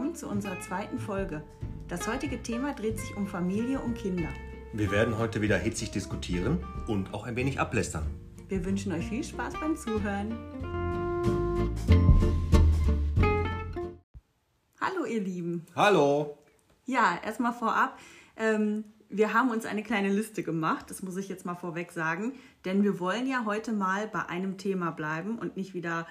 willkommen zu unserer zweiten Folge. Das heutige Thema dreht sich um Familie und Kinder. Wir werden heute wieder hitzig diskutieren und auch ein wenig ablästern. Wir wünschen euch viel Spaß beim Zuhören. Hallo ihr Lieben. Hallo! Ja, erstmal vorab. Ähm, wir haben uns eine kleine Liste gemacht, das muss ich jetzt mal vorweg sagen, denn wir wollen ja heute mal bei einem Thema bleiben und nicht wieder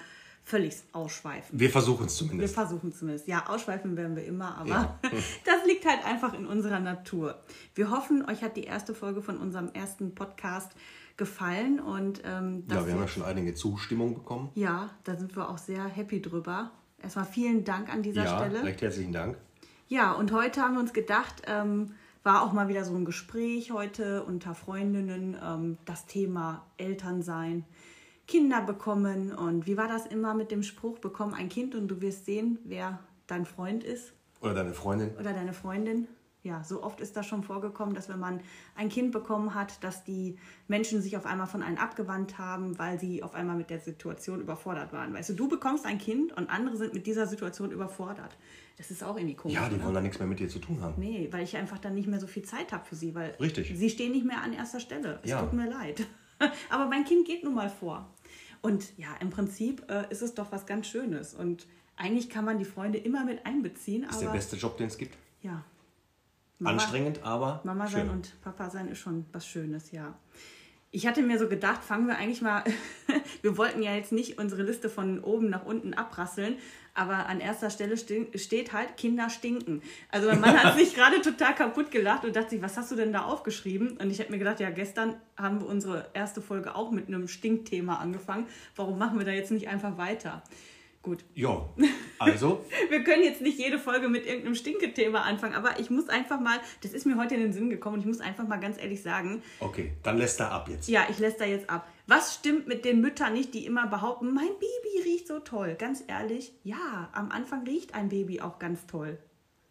völlig ausschweifen. Wir versuchen es Wir zumindest. versuchen zumindest. Ja, ausschweifen werden wir immer, aber Ja. das liegt halt einfach in unserer Natur. Wir hoffen, euch hat die erste Folge von unserem ersten Podcast gefallen und ähm, Ja, wir haben ja schon einige Zustimmung bekommen. ja, da sind wir auch sehr happy drüber. Erstmal vielen Dank an dieser Ja, Stelle. recht herzlichen Dank. Ja, und heute haben wir uns gedacht, ähm, war auch mal wieder so ein Gespräch heute unter Freundinnen, ähm, das Thema Elternsein, Kinder bekommen und wie war das immer mit dem Spruch, bekomm ein Kind und du wirst sehen, wer dein Freund ist Oder deine Freundin. oder deine Freundin. Ja, so oft ist das schon vorgekommen, dass wenn man ein Kind bekommen hat, dass die Menschen sich auf einmal von einem abgewandt haben, weil sie auf einmal mit der Situation überfordert waren. Weißt du, du bekommst ein Kind und andere sind mit dieser Situation überfordert. Das ist auch irgendwie komisch. Ja, die ne? wollen da nichts mehr mit dir zu tun haben. Nee, weil ich einfach dann nicht mehr so viel Zeit habe für sie, weil Richtig. sie stehen nicht mehr an erster Stelle. Es Ja. tut mir leid. Aber mein Kind geht nun mal vor. Und ja, im Prinzip äh, ist es doch was ganz Schönes. Und eigentlich kann man die Freunde immer mit einbeziehen. Ist der beste Job, den es gibt. ja. Anstrengend, aber Mama schön. sein und Papa sein ist schon was Schönes, ja. Ich hatte mir so gedacht, fangen wir eigentlich mal, wir wollten ja jetzt nicht unsere Liste von oben nach unten abrasseln, aber an erster Stelle ste- steht halt, Kinder stinken. Also mein Mann hat sich gerade total kaputt gelacht und dachte sich, was hast du denn da aufgeschrieben? Und ich hätte mir gedacht, ja, gestern haben wir unsere erste Folge auch mit einem Stinkthema angefangen. Warum machen wir da jetzt nicht einfach weiter? Gut, Ja, also, wir können jetzt nicht jede Folge mit irgendeinem Stinkethema anfangen, aber ich muss einfach mal, das ist mir heute in den Sinn gekommen und ich muss einfach mal ganz ehrlich sagen, okay, dann lässt er ab jetzt. ja, ich lässt da jetzt ab. Was stimmt mit den Müttern nicht, die immer behaupten, mein Baby riecht so toll? Ganz ehrlich, ja, am Anfang riecht ein Baby auch ganz toll.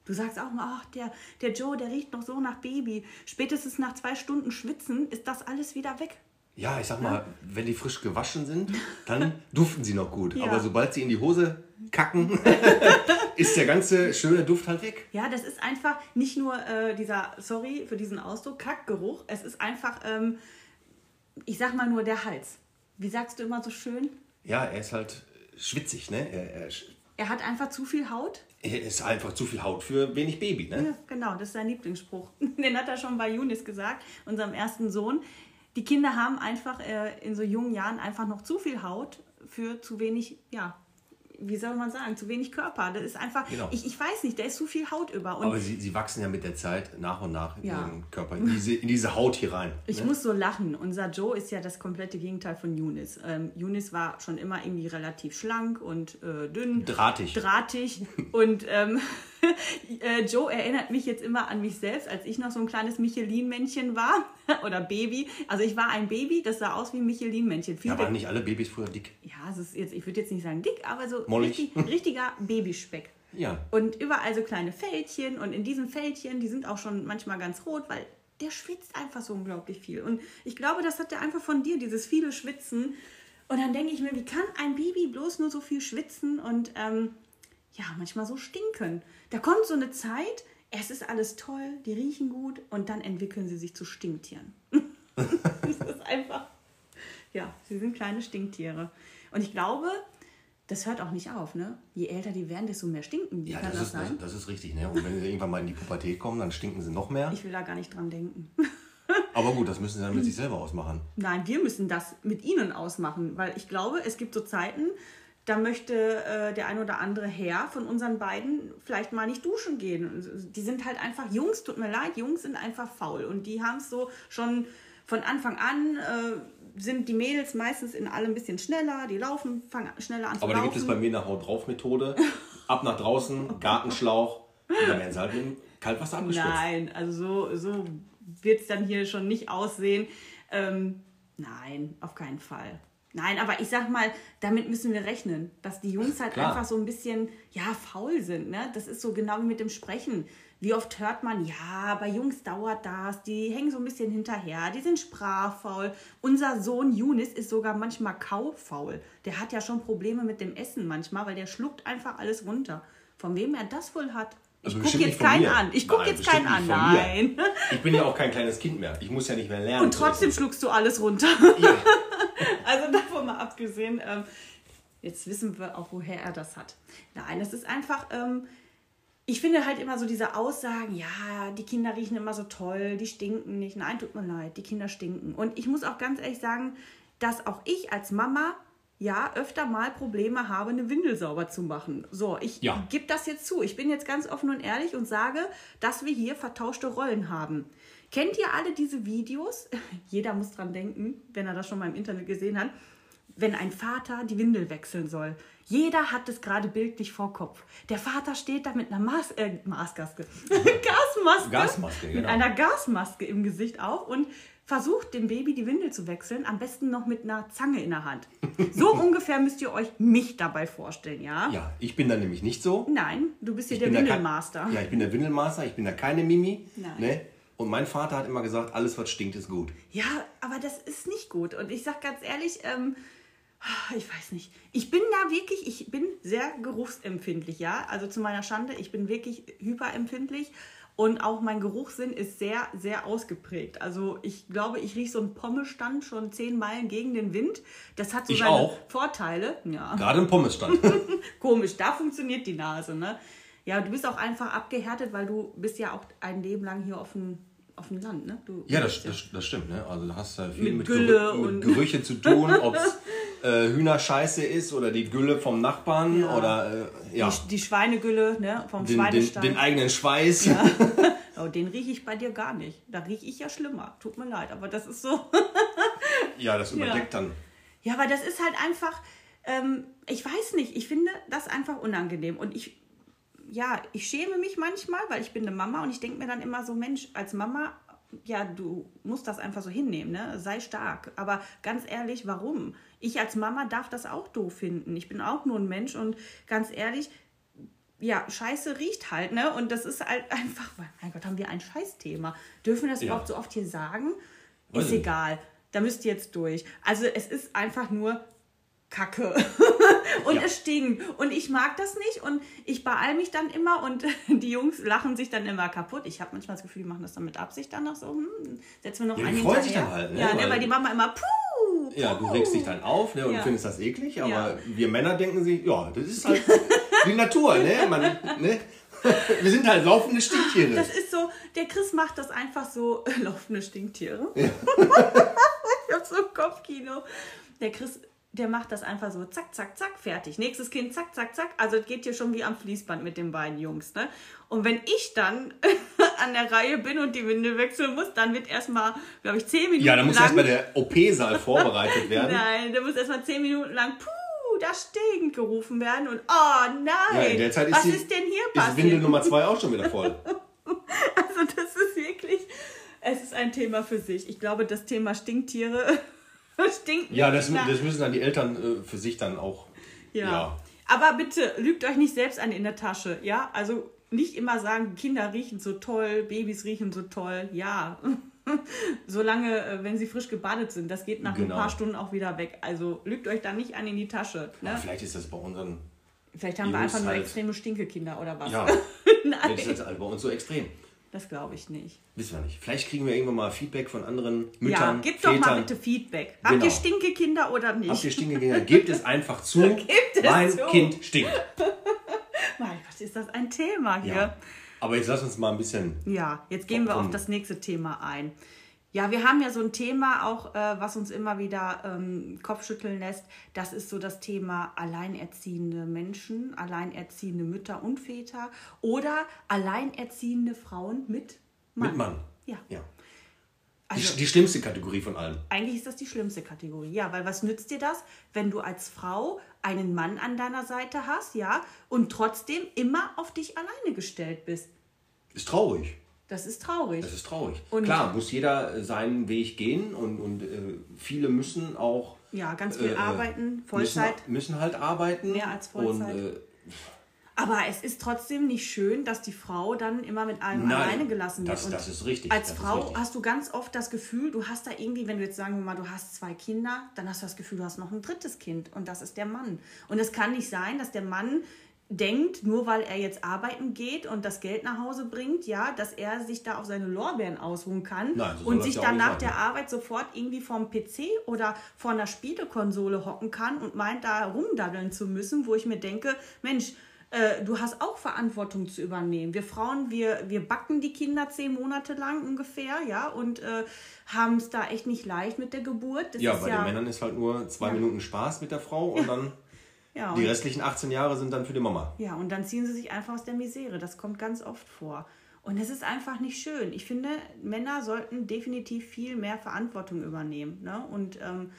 Du sagst auch mal, ach, der, der Joe, der riecht noch so nach Baby. Spätestens nach zwei Stunden Schwitzen ist das alles wieder weg. Ja, ich sag mal, wenn die frisch gewaschen sind, dann duften sie noch gut. Ja. Aber sobald sie in die Hose kacken, ist der ganze schöne Duft halt weg. Ja, das ist einfach nicht nur äh, dieser, sorry für diesen Ausdruck, Kackgeruch. Es ist einfach, ähm, ich sag mal nur der Hals. Wie sagst du immer so schön? Ja, er ist halt schwitzig, ne? Er, er, Er hat einfach zu viel Haut. er ist einfach zu viel Haut für wenig Baby, ne? Ja, genau, das ist sein Lieblingsspruch. Den hat er schon bei Yunis gesagt, unserem ersten Sohn. Die Kinder haben einfach äh, in so jungen Jahren einfach noch zu viel Haut für zu wenig, ja, wie soll man sagen, zu wenig Körper. Das ist einfach, Genau. ich, ich weiß nicht, da ist zu viel Haut über. Und Aber sie, sie wachsen ja mit der Zeit nach und nach in Ja. ihren Körper, in diese, in diese Haut hier rein. Ich ne? muss so lachen. Unser Joe ist ja das komplette Gegenteil von Yunis. Ähm, Yunis war schon immer irgendwie relativ schlank und äh, dünn. Drahtig. Drahtig. und ähm, äh, Joe erinnert mich jetzt immer an mich selbst, als ich noch so ein kleines Michelin-Männchen war. Oder Baby. Also ich war ein Baby, das sah aus wie ein Michelin-Männchen. Ja, waren nicht alle Babys früher dick? ja, es ist jetzt, ich würde jetzt nicht sagen dick, aber so richtig, richtiger Babyspeck. Ja. Und überall so kleine Fältchen und in diesen Fältchen, die sind auch schon manchmal ganz rot, weil der schwitzt einfach so unglaublich viel. Und ich glaube, das hat er einfach von dir, dieses viele Schwitzen. Und dann denke ich mir, wie kann ein Baby bloß nur so viel schwitzen und ähm, ja, manchmal so stinken? Da kommt so eine Zeit, es ist alles toll, die riechen gut und dann entwickeln sie sich zu Stinktieren. das ist einfach, ja, sie sind kleine Stinktiere. Und ich glaube, das hört auch nicht auf, ne? Je älter die werden, desto mehr stinken die. Ja, das das, ist, das, das ist richtig, ne? Und wenn sie irgendwann mal in die Pubertät kommen, dann stinken sie noch mehr. Ich will da gar nicht dran denken. Aber gut, das müssen sie dann mit sich selber ausmachen. Nein, wir müssen das mit ihnen ausmachen, weil ich glaube, es gibt so Zeiten, da möchte äh, der ein oder andere Herr von unseren beiden vielleicht mal nicht duschen gehen. Die sind halt einfach Jungs, tut mir leid, Jungs sind einfach faul und die haben es so schon von Anfang an. Äh, sind die Mädels meistens in allem ein bisschen schneller, die laufen, fangen schneller an zu Aber da laufen. gibt es bei mir eine Haut drauf Methode. Ab nach draußen, Gartenschlauch. Und dann werden sie halt dem Kaltwasser abgespritzt. Nein, also so, so wird es dann hier schon nicht aussehen. Ähm, nein, auf keinen Fall. Nein, aber ich sag mal, damit müssen wir rechnen, dass die Jungs halt Klar. einfach so ein bisschen, ja, faul sind. Ne? Das ist so genau wie mit dem Sprechen. Wie oft hört man, ja, bei Jungs dauert das, die hängen so ein bisschen hinterher, die sind sprachfaul. Unser Sohn Yunis ist sogar manchmal kaufaul. Der hat ja schon Probleme mit dem Essen manchmal, weil der schluckt einfach alles runter. Von wem er das wohl hat? Ich Also gucke bestimmt jetzt keinen mir. an. Ich gucke jetzt keinen an. Nein. Ich bin ja auch kein kleines Kind mehr. Ich muss ja nicht mehr lernen. Und trotzdem schluckst du alles runter. Ja. Also davon mal abgesehen, ähm, jetzt wissen wir auch, woher er das hat. Nein, es ist einfach, ähm, ich finde halt immer so diese Aussagen, ja, die Kinder riechen immer so toll, die stinken nicht. Nein, tut mir leid, die Kinder stinken. Und ich muss auch ganz ehrlich sagen, dass auch ich als Mama ja öfter mal Probleme habe, eine Windel sauber zu machen. So, ich Ja. gebe das jetzt zu. Ich bin jetzt ganz offen und ehrlich und sage, dass wir hier vertauschte Rollen haben. Kennt ihr alle diese Videos? Jeder muss dran denken, wenn er das schon mal im Internet gesehen hat. Wenn ein Vater die Windel wechseln soll. Jeder hat es gerade bildlich vor Kopf. Der Vater steht da mit einer Mas äh, Maßgaske. Gasmaske. Gasmaske, Mit genau. einer Gasmaske im Gesicht auf und versucht dem Baby die Windel zu wechseln. Am besten noch mit einer Zange in der Hand. So ungefähr müsst ihr euch mich dabei vorstellen, ja? ja, ich bin da nämlich nicht so. Nein, du bist hier Ich der Windelmaster. Ja, ich bin der Windelmaster. Ich bin da keine Mimi. Nein. Ne? Und mein Vater hat immer gesagt, alles was stinkt ist gut. Ja, aber das ist nicht gut. Und ich sag ganz ehrlich, ähm, ich weiß nicht. Ich bin da wirklich, ich bin sehr geruchsempfindlich, ja. Also zu meiner Schande, ich bin wirklich hyperempfindlich. Und auch mein Geruchssinn ist sehr, sehr ausgeprägt. Also ich glaube, ich rieche so einen Pommestand schon zehn Meilen gegen den Wind. Das hat so Ich seine auch. Vorteile. Ja. Gerade im Pommesstand. Komisch, da funktioniert die Nase, ne? Ja, du bist auch einfach abgehärtet, weil du bist ja auch ein Leben lang hier auf dem, auf dem Land, ne? Du ja, das, das, das stimmt. Ne? Also du hast da viel Mit mit, Gülle Gerü und- mit Gerüche zu tun, ob es äh, Hühnerscheiße ist oder die Gülle vom Nachbarn Ja. oder äh, ja, die, die Schweinegülle, ne? Vom den, den, Schweinestall. den eigenen Schweiß. Oh, den rieche ich bei dir gar nicht. Da rieche ich ja schlimmer. Tut mir leid, aber das ist so. Ja, das überdeckt dann. ja, aber das ist halt einfach, ähm, ich weiß nicht, ich finde das einfach unangenehm. Und ich, ja, ich schäme mich manchmal, weil ich bin eine Mama und ich denke mir dann immer so, Mensch, als Mama, ja, du musst das einfach so hinnehmen, ne? Sei stark. Aber ganz ehrlich, warum? Ich als Mama darf das auch doof finden. Ich bin auch nur ein Mensch und ganz ehrlich, ja, Scheiße riecht halt, ne? Und das ist halt einfach, mein Gott, haben wir ein Scheißthema. Dürfen wir das Ja. überhaupt so oft hier sagen? Ist egal. Da müsst ihr jetzt durch. Also es ist einfach nur Kacke. und Ja. es stinkt. Und ich mag das nicht. Und ich beeil mich dann immer und die Jungs lachen sich dann immer kaputt. Ich habe manchmal das Gefühl, die machen das dann mit Absicht dann noch so. Hm, setzen wir noch Ja, die einen freuen sich dann halt, ne? Ja, ne, Weil- weil die Mama immer puh, Ja, du regst dich dann auf ne, und Ja. findest das eklig, aber Ja. wir Männer denken sich, ja, das ist halt die Natur, ne? Man, ne? Wir sind halt laufende Stinktiere. Das ist so, der Chris macht das einfach so, laufende Stinktiere. ich hab so ein Kopfkino. Der Chris, der macht das einfach so, zack, zack, zack, fertig. Nächstes Kind, zack, zack, zack. Also es geht hier schon wie am Fließband mit den beiden Jungs. Ne? Und wenn ich dann an der Reihe bin und die Windel wechseln muss, dann wird erstmal, glaube ich, zehn Minuten ja, da muss lang... erstmal der OP-Saal vorbereitet werden. Nein, da muss erstmal zehn Minuten lang, puh, das stinkt, gerufen werden. Und oh nein, Ja, ist, was die, ist denn hier ist passiert? Windel Nummer 2 auch schon wieder voll. Also das ist wirklich, es ist ein Thema für sich. Ich glaube, das Thema Stinktiere stinkt Ja, das, das müssen dann die Eltern äh, für sich dann auch. ja. ja. Aber bitte, lügt euch nicht selbst an in der Tasche, ja? Also nicht immer sagen, Kinder riechen so toll, Babys riechen so toll, ja. Solange, äh, wenn sie frisch gebadet sind, das geht nach Genau. ein paar Stunden auch wieder weg. Also lügt euch da nicht an in die Tasche. Ne? vielleicht ist das bei unseren. Vielleicht haben wir Jungs einfach nur halt- extreme Stinkekinder oder was. Ja, Nein, vielleicht ist das halt bei uns so extrem. Das glaube ich nicht. Wissen wir nicht. Vielleicht kriegen wir irgendwann mal Feedback von anderen ja, Müttern, gebt doch mal bitte Feedback. Habt Genau. ihr Stinkekinder oder nicht? Habt ihr Stinkekinder? Gebt es einfach zu. Es mein zu. Kind stinkt. Mein Gott, ist das ein Thema hier. Ja. Aber jetzt lass uns mal ein bisschen. Ja, jetzt gehen wir auf das nächste Thema ein. Ja, wir haben ja so ein Thema auch, äh, was uns immer wieder ähm, Kopfschütteln lässt. Das ist so das Thema alleinerziehende Menschen, alleinerziehende Mütter und Väter oder alleinerziehende Frauen mit Mann. Mit Mann. Ja. ja. Also, die, die schlimmste Kategorie von allen. eigentlich ist das die schlimmste Kategorie. Ja, weil was nützt dir das, wenn du als Frau einen Mann an deiner Seite hast, ja, und trotzdem immer auf dich alleine gestellt bist? Ist traurig. Das ist traurig. Das ist traurig. Und- Klar, muss jeder äh, seinen Weg gehen und, und äh, viele müssen auch. Ja, ganz viel äh, arbeiten, Vollzeit. Müssen, müssen halt arbeiten. Mehr als Vollzeit. Und, äh, Aber es ist trotzdem nicht schön, dass die Frau dann immer mit allem Nein, alleine gelassen wird. das- Und das ist richtig, Als Frau richtig. hast du ganz oft das Gefühl, du hast da irgendwie, wenn du jetzt sagen wir mal, du hast zwei Kinder, dann hast du das Gefühl, du hast noch ein drittes Kind und das ist der Mann. Und es kann nicht sein, dass der Mann denkt, nur weil er jetzt arbeiten geht und das Geld nach Hause bringt, ja, dass er sich da auf seine Lorbeeren ausruhen kann Nein, so und sich ja dann nach der Arbeit sofort irgendwie vorm PC oder vor einer Spielekonsole hocken kann und meint, da rumdaddeln zu müssen, wo ich mir denke, Mensch, äh, du hast auch Verantwortung zu übernehmen. Wir Frauen, wir, wir backen die Kinder zehn Monate lang ungefähr, ja, und äh, haben es da echt nicht leicht mit der Geburt. Das Ja, bei den Männern ist halt nur zwei Minuten Spaß mit der Frau und dann ja, die restlichen 18 Jahre sind dann für die Mama. Ja, und dann ziehen sie sich einfach aus der Misere. Das kommt ganz oft vor. Und es ist einfach nicht schön. Ich finde, Männer sollten definitiv viel mehr Verantwortung übernehmen. Ne? Und ähm,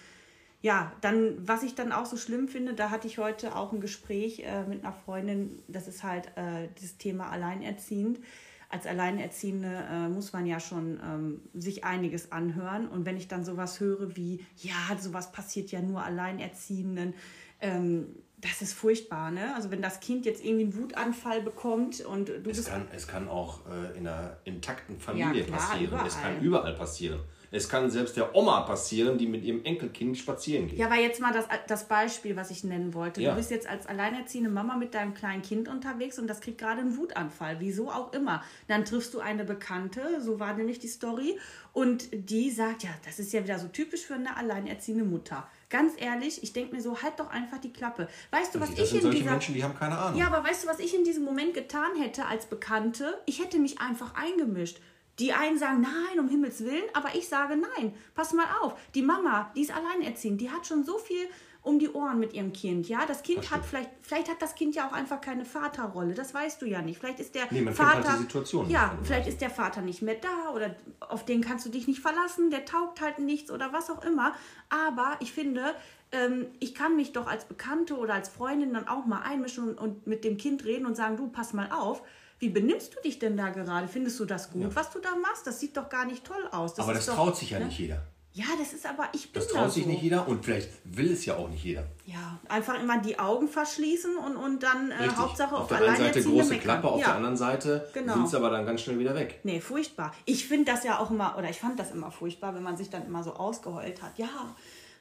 ja, dann, was ich dann auch so schlimm finde, da hatte ich heute auch ein Gespräch äh, mit einer Freundin, das ist halt äh, das Thema Alleinerziehend. Als Alleinerziehende äh, muss man ja schon ähm, sich einiges anhören. Und wenn ich dann sowas höre wie, ja, sowas passiert ja nur Alleinerziehenden, ähm, das ist furchtbar, ne? Also wenn das Kind jetzt irgendwie einen Wutanfall bekommt und du Es bist kann, es kann auch äh, in einer intakten Familie Ja, klar, passieren. Es überall. kann überall passieren. Es kann selbst der Oma passieren, die mit ihrem Enkelkind spazieren geht. Ja, aber jetzt mal das, das Beispiel, was ich nennen wollte. Ja. Du bist jetzt als alleinerziehende Mama mit deinem kleinen Kind unterwegs und das kriegt gerade einen Wutanfall, wieso auch immer. Dann triffst du eine Bekannte, so war nämlich die Story, und die sagt, ja, das ist ja wieder so typisch für eine alleinerziehende Mutter. Ganz ehrlich, ich denke mir so, halt doch einfach die Klappe. Weißt du, was das ich sind in dieser Menschen, die haben keine Ahnung. Ja, aber weißt du, was ich in diesem Moment getan hätte als Bekannte? Ich hätte mich einfach eingemischt. Die einen sagen nein, um Himmels Willen, aber ich sage nein. Pass mal auf, die Mama, die ist alleinerziehend, die hat schon so viel um die Ohren mit ihrem Kind. Ja, das Kind Das hat vielleicht, vielleicht hat das Kind ja auch einfach keine Vaterrolle. Das weißt du ja nicht. Vielleicht ist der Nee, man halt Vater. die Situation nicht ja, vielleicht ist der Vater nicht mehr da oder auf den kannst du dich nicht verlassen. Der taugt halt nichts oder was auch immer. Aber ich finde, ähm, ich kann mich doch als Bekannte oder als Freundin dann auch mal einmischen und, mit dem Kind reden und sagen, du pass mal auf. Wie benimmst du dich denn da gerade? Findest du das gut, was du da machst? Das sieht doch gar nicht toll aus. Das aber das doch, traut sich ja ne? nicht jeder. Ja, das ist aber, ich bin Das da traut sich so. nicht jeder und vielleicht will es ja auch nicht jeder. Ja, einfach immer die Augen verschließen und, und dann äh. Hauptsache auf, auf der einen Seite große meckern. Klappe, auf ja. der anderen Seite Genau. sind sie aber dann ganz schnell wieder weg. Nee, furchtbar. Ich finde das ja auch immer, oder ich fand das immer furchtbar, wenn man sich dann immer so ausgeheult hat. Ja,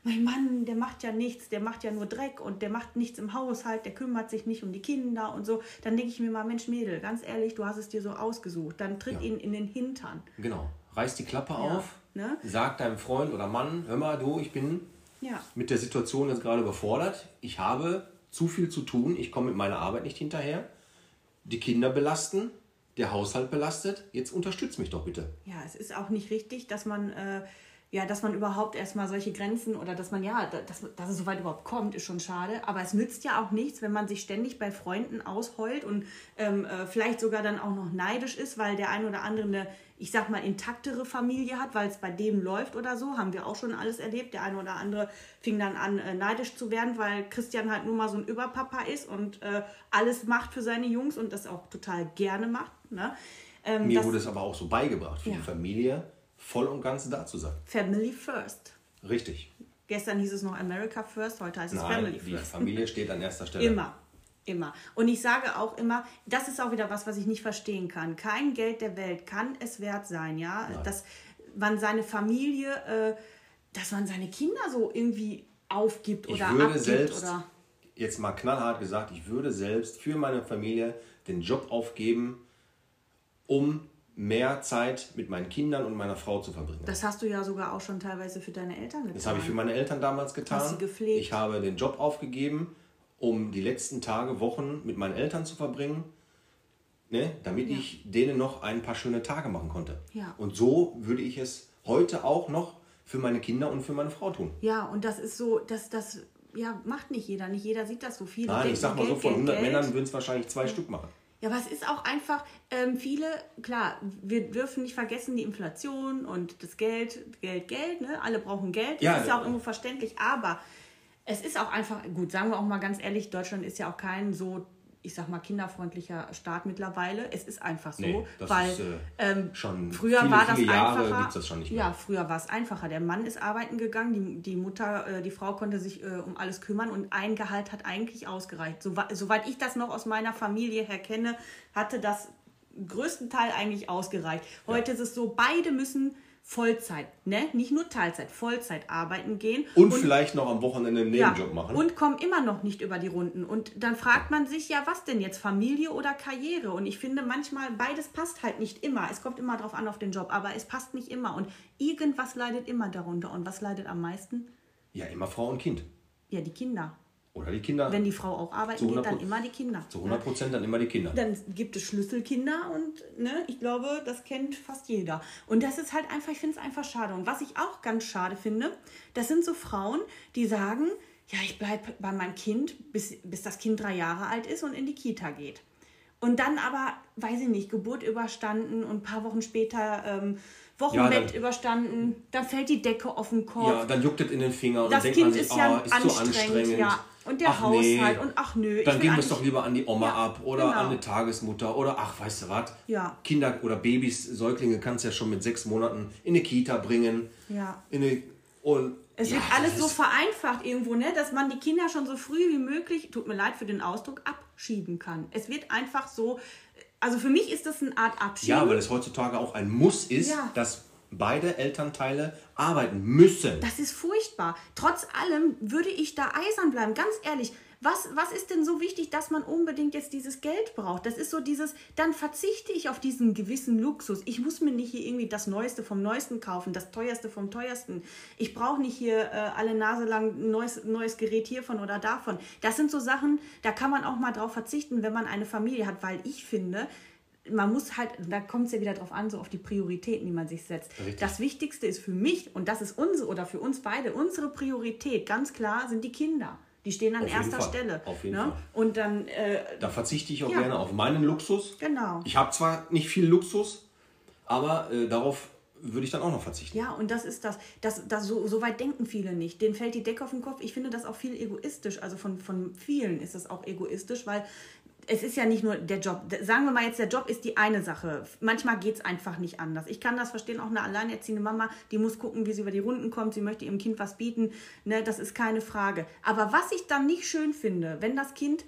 mein Mann, der macht ja nichts, der macht ja nur Dreck und der macht nichts im Haushalt, der kümmert sich nicht um die Kinder und so. Dann denke ich mir mal, Mensch, Mädel, ganz ehrlich, du hast es dir so ausgesucht. Dann tritt Ja. ihn in den Hintern. Genau. Reiß die Klappe Ja, auf, ne? sag deinem Freund oder Mann, hör mal, du, ich bin Ja. mit der Situation jetzt gerade überfordert. Ich habe zu viel zu tun, ich komme mit meiner Arbeit nicht hinterher. Die Kinder belasten, der Haushalt belastet. Jetzt unterstütz mich doch bitte. Ja, es ist auch nicht richtig, dass man, äh, ja, dass man überhaupt erstmal solche Grenzen oder dass man, ja, da- dass, dass es so weit überhaupt kommt, ist schon schade. Aber es nützt ja auch nichts, wenn man sich ständig bei Freunden ausheult und ähm, äh, vielleicht sogar dann auch noch neidisch ist, weil der ein oder andere eine, ich sag mal, intaktere Familie hat, weil es bei dem läuft oder so. Haben wir auch schon alles erlebt. Der eine oder andere fing dann an, äh, neidisch zu werden, weil Christian halt nur mal so ein Überpapa ist und äh, alles macht für seine Jungs und das auch total gerne macht. Ne? Ähm, Mir das- wurde es aber auch so beigebracht, für Ja. die Familie voll und ganz da zu sein. Family First. Richtig. Gestern hieß es noch America First, heute heißt es Nein, Family die First. Familie steht an erster Stelle. Immer, immer. Und ich sage auch immer, das ist auch wieder was, was ich nicht verstehen kann. Kein Geld der Welt kann es wert sein, ja, Nein. dass man seine Familie, äh, dass man seine Kinder so irgendwie aufgibt Ich oder würde abgibt selbst, oder. jetzt mal knallhart gesagt, ich würde selbst für meine Familie den Job aufgeben, um mehr Zeit mit meinen Kindern und meiner Frau zu verbringen. Das hast du ja sogar auch schon teilweise für deine Eltern getan. Das habe ich für meine Eltern damals getan. Hast sie gepflegt? Ich habe den Job aufgegeben, um die letzten Tage, Wochen mit meinen Eltern zu verbringen, ne, damit Ja. ich denen noch ein paar schöne Tage machen konnte. Ja. Und so würde ich es heute auch noch für meine Kinder und für meine Frau tun. Ja, und das ist so, das, das ja, macht nicht jeder. Nicht jeder sieht das so viel. Nein, ich sag mal so, Geld, von Geld, 100 Geld. Männern würden es wahrscheinlich zwei Stück machen. Ja, aber es ist auch einfach, ähm, viele, klar, wir dürfen nicht vergessen, die Inflation und das Geld, Geld, Geld, ne? Alle brauchen Geld. Ja, das ist ja auch ja. irgendwo verständlich, aber es ist auch einfach, gut, sagen wir auch mal ganz ehrlich, Deutschland ist ja auch kein so, ich sag mal, kinderfreundlicher Staat mittlerweile. Es ist einfach so, Nee, weil ist, äh, ähm, schon früher viele, war das Jahre einfacher. das schon nicht mehr. Ja, früher war es einfacher. Der Mann ist arbeiten gegangen, die, die Mutter, äh, die Frau konnte sich äh, um alles kümmern und ein Gehalt hat eigentlich ausgereicht. So, soweit ich das noch aus meiner Familie her kenne, hatte das größten Teil eigentlich ausgereicht. Heute ist es so, beide müssen Vollzeit, ne? Nicht nur Teilzeit, Vollzeit arbeiten gehen. Und, vielleicht noch am Wochenende einen ja, Nebenjob machen. Und kommen immer noch nicht über die Runden. Und dann fragt man sich ja, was denn jetzt, Familie oder Karriere? Und ich finde manchmal, beides passt halt nicht immer. Es kommt immer drauf an auf den Job, aber es passt nicht immer. Und irgendwas leidet immer darunter. Und was leidet am meisten? ja, immer Frau und Kind. Ja, die Kinder. Oder die Kinder. Wenn die Frau auch arbeiten geht, 100 dann immer die Kinder. zu 100 Prozent dann immer die Kinder. Dann gibt es Schlüsselkinder und ne, ich glaube, das kennt fast jeder. Und das ist halt einfach, ich finde es einfach schade. Und was ich auch ganz schade finde, das sind so Frauen, die sagen, ja, ich bleibe bei meinem Kind, bis, bis das Kind drei Jahre alt ist und in die Kita geht. Und dann aber, weiß ich nicht, Geburt überstanden und ein paar Wochen später ähm, Wochenbett Ja, dann- überstanden, dann fällt die Decke auf den Kopf. Ja, dann juckt es in den Finger und das denkt Kind man sich, ist ja ah, ist zu anstrengend. ja. Und der ach, Haushalt nee. und ach nö. ich Dann geben wir es doch lieber an die Oma Ja, ab oder genau. an eine Tagesmutter oder ach, weißt du was? Ja. Kinder oder Babys, Säuglinge kannst du ja schon mit sechs Monaten in eine Kita bringen. Ja. In eine, und Es ja, wird alles so vereinfacht irgendwo, ne? dass man die Kinder schon so früh wie möglich, tut mir leid für den Ausdruck, abschieben kann. Es wird einfach so, also für mich ist das eine Art Abschieben. Ja, weil es heutzutage auch ein Muss ist, Ja. dass beide Elternteile arbeiten müssen. Das ist furchtbar. Trotz allem würde ich da eisern bleiben, ganz ehrlich. Was, was ist denn so wichtig, dass man unbedingt jetzt dieses Geld braucht? Das ist so dieses, dann verzichte ich auf diesen gewissen Luxus. Ich muss mir nicht hier irgendwie das Neueste vom Neuesten kaufen, das Teuerste vom Teuersten. Ich brauche nicht hier äh, alle Nase lang ein neues, neues Gerät hiervon oder davon. Das sind so Sachen, da kann man auch mal drauf verzichten, wenn man eine Familie hat, weil ich finde, man muss halt, da kommt es ja wieder drauf an, so auf die Prioritäten, die man sich setzt. Richtig. Das Wichtigste ist für mich, und das ist unsere oder für uns beide, unsere Priorität, ganz klar, sind die Kinder. Die stehen an Auf erster. Stelle. Auf jeden ne? Fall. Und dann, äh, Da verzichte ich auch Ja. gerne auf meinen Luxus. genau. Ich habe zwar nicht viel Luxus, aber äh, darauf würde ich dann auch noch verzichten. Ja, und das ist das. das, das so, so weit denken viele nicht. Denen fällt die Decke auf den Kopf. Ich finde das auch viel egoistisch. Also von, von vielen ist das auch egoistisch, weil es ist ja nicht nur der Job. Sagen wir mal jetzt, der Job ist die eine Sache. Manchmal geht es einfach nicht anders. Ich kann das verstehen, auch eine alleinerziehende Mama, die muss gucken, wie sie über die Runden kommt. Sie möchte ihrem Kind was bieten. Ne, das ist keine Frage. Aber was ich dann nicht schön finde, wenn das Kind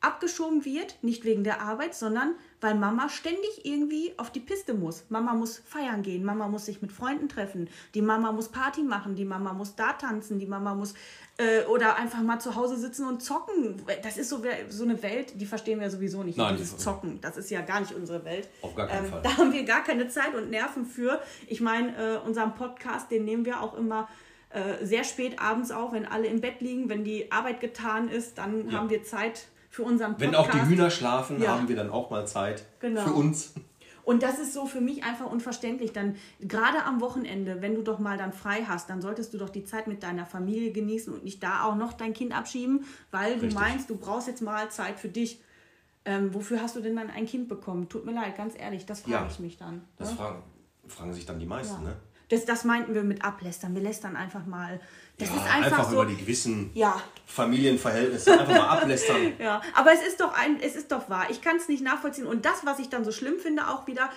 abgeschoben wird, nicht wegen der Arbeit, sondern weil Mama ständig irgendwie auf die Piste muss. Mama muss feiern gehen, Mama muss sich mit Freunden treffen, die Mama muss Party machen, die Mama muss da tanzen, die Mama muss äh, oder einfach mal zu Hause sitzen und zocken. Das ist so, so eine Welt, die verstehen wir sowieso nicht, Nein, dieses die- Zocken. Das ist ja gar nicht unsere Welt. Ähm, Auf gar keinen Fall. Da haben wir gar keine Zeit und Nerven für. Ich meine, äh, unseren Podcast, den nehmen wir auch immer äh, sehr spät abends auf, wenn alle im Bett liegen, wenn die Arbeit getan ist, dann Ja. haben wir Zeit für unseren Wenn Podcast. auch die Hühner schlafen, Ja. haben wir dann auch mal Zeit Genau. für uns. Und das ist so für mich einfach unverständlich. Dann gerade am Wochenende, wenn du doch mal dann frei hast, dann solltest du doch die Zeit mit deiner Familie genießen und nicht da auch noch dein Kind abschieben, weil du Richtig. meinst, du brauchst jetzt mal Zeit für dich. Ähm, wofür hast du denn dann ein Kind bekommen? Tut mir leid, ganz ehrlich, das frage Ja. ich mich dann. Das ne? fragen, fragen sich dann die meisten, Ja. ne? Das, das meinten wir mit ablästern. Wir lästern einfach mal. Das Ja, ist einfach, so. über die gewissen ja, Familienverhältnisse einfach mal ablästern. Ja, aber es ist doch ein, es ist doch wahr. Ich kann es nicht nachvollziehen. Und das, was ich dann so schlimm finde, auch wieder,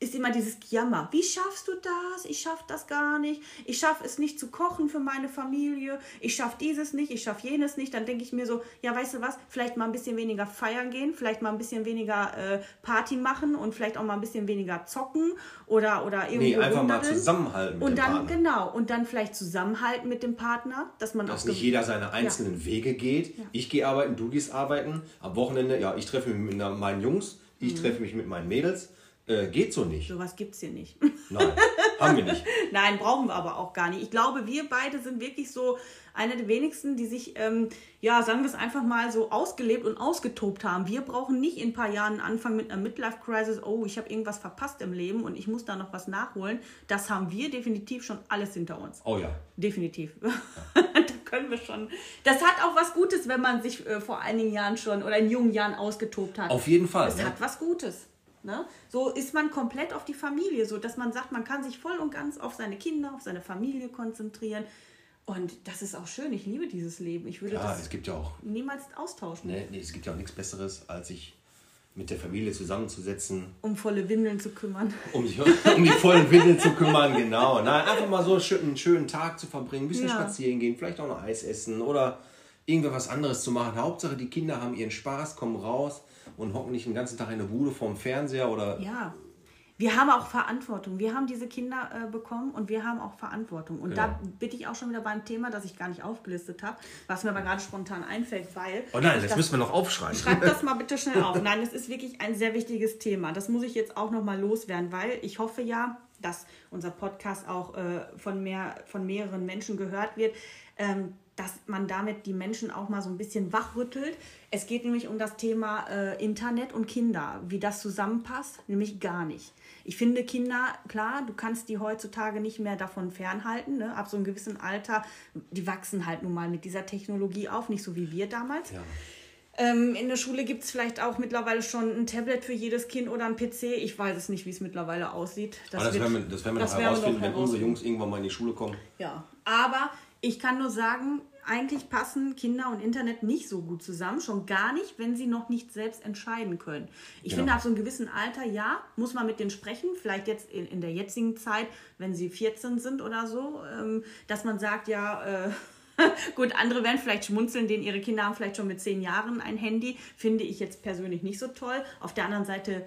ist immer dieses Jammer. Wie schaffst du das? Ich schaff das gar nicht. Ich schaffe es nicht zu kochen für meine Familie. Ich schaffe dieses nicht. Ich schaffe jenes nicht. Dann denke ich mir so, ja, weißt du was? Vielleicht mal ein bisschen weniger feiern gehen, vielleicht mal ein bisschen weniger äh, Party machen und vielleicht auch mal ein bisschen weniger zocken oder oder irgendwo Nee, einfach mal zusammenhalten mit Und dann Partner. genau und dann vielleicht zusammenhalten mit dem Partner, dass man Dass nicht jeder seine einzelnen Wege geht. Ich gehe arbeiten, du gehst arbeiten. Am Wochenende, ja, ich treffe mich mit meinen Jungs, ich Mhm. treffe mich mit meinen Mädels. Äh, geht so nicht. sowas gibt's hier nicht. Nein, haben wir nicht. Nein, brauchen wir aber auch gar nicht. Ich glaube, wir beide sind wirklich so einer der wenigsten, die sich, ähm, ja, sagen wir es einfach mal, so ausgelebt und ausgetobt haben. Wir brauchen nicht in ein paar Jahren anfangen mit einer Midlife-Crisis, oh, ich habe irgendwas verpasst im Leben und ich muss da noch was nachholen. Das haben wir definitiv schon alles hinter uns. Oh ja. Definitiv. da können wir schon. Das hat auch was Gutes, wenn man sich äh, vor einigen Jahren schon oder in jungen Jahren ausgetobt hat. Auf jeden Fall. Es Ne? hat was Gutes. Ne? So ist man komplett auf die Familie, so dass man sagt, man kann sich voll und ganz auf seine Kinder, auf seine Familie konzentrieren. Und das ist auch schön. Ich liebe dieses Leben. Ich würde Ja, das es gibt ja auch niemals austauschen, Ne, nee, es gibt ja auch nichts Besseres, als sich mit der Familie zusammenzusetzen, um volle Windeln zu kümmern. um sich um die vollen Windeln zu kümmern, genau. Nein, einfach mal so einen schönen, einen schönen Tag zu verbringen, ein bisschen Ja. spazieren gehen, vielleicht auch noch Eis essen oder irgendwas anderes zu machen. Hauptsache, die Kinder haben ihren Spaß, kommen raus und hocken nicht den ganzen Tag in der Bude vorm Fernseher oder Ja. wir haben auch Verantwortung. Wir haben diese Kinder äh, bekommen und wir haben auch Verantwortung. Und Genau. da bin ich auch schon wieder beim Thema, das ich gar nicht aufgelistet habe, was mir aber gerade spontan einfällt, weil. Oh nein, ich das müssen wir noch aufschreiben. Schreib das mal bitte schnell auf. Nein, das ist wirklich ein sehr wichtiges Thema. Das muss ich jetzt auch nochmal loswerden, weil ich hoffe ja, dass unser Podcast auch äh, von, mehr, von mehreren Menschen gehört wird, ähm, dass man damit die Menschen auch mal so ein bisschen wachrüttelt. Es geht nämlich um das Thema äh, Internet und Kinder, wie das zusammenpasst, nämlich gar nicht. Ich finde Kinder, klar, du kannst die heutzutage nicht mehr davon fernhalten. Ne? Ab so einem gewissen Alter, die wachsen halt nun mal mit dieser Technologie auf, nicht so wie wir damals. Ja. Ähm, in der Schule gibt es vielleicht auch mittlerweile schon ein Tablet für jedes Kind oder ein PC. Ich weiß es nicht, wie es mittlerweile aussieht. Aber das wird- werden wir, das werden wir noch das wir herausfinden, noch wenn unsere. Jungs irgendwann mal in die Schule kommen. Ja, aber ich kann nur sagen, eigentlich passen Kinder und Internet nicht so gut zusammen, schon gar nicht, wenn sie noch nicht selbst entscheiden können. Ich Genau. finde, ab so einem gewissen Alter, ja, muss man mit denen sprechen, vielleicht jetzt in, in der jetzigen Zeit, wenn sie 14 sind oder so, ähm, dass man sagt, ja, äh, gut, andere werden vielleicht schmunzeln, denen ihre Kinder haben vielleicht schon mit 10 Jahren ein Handy, finde ich jetzt persönlich nicht so toll. Auf der anderen Seite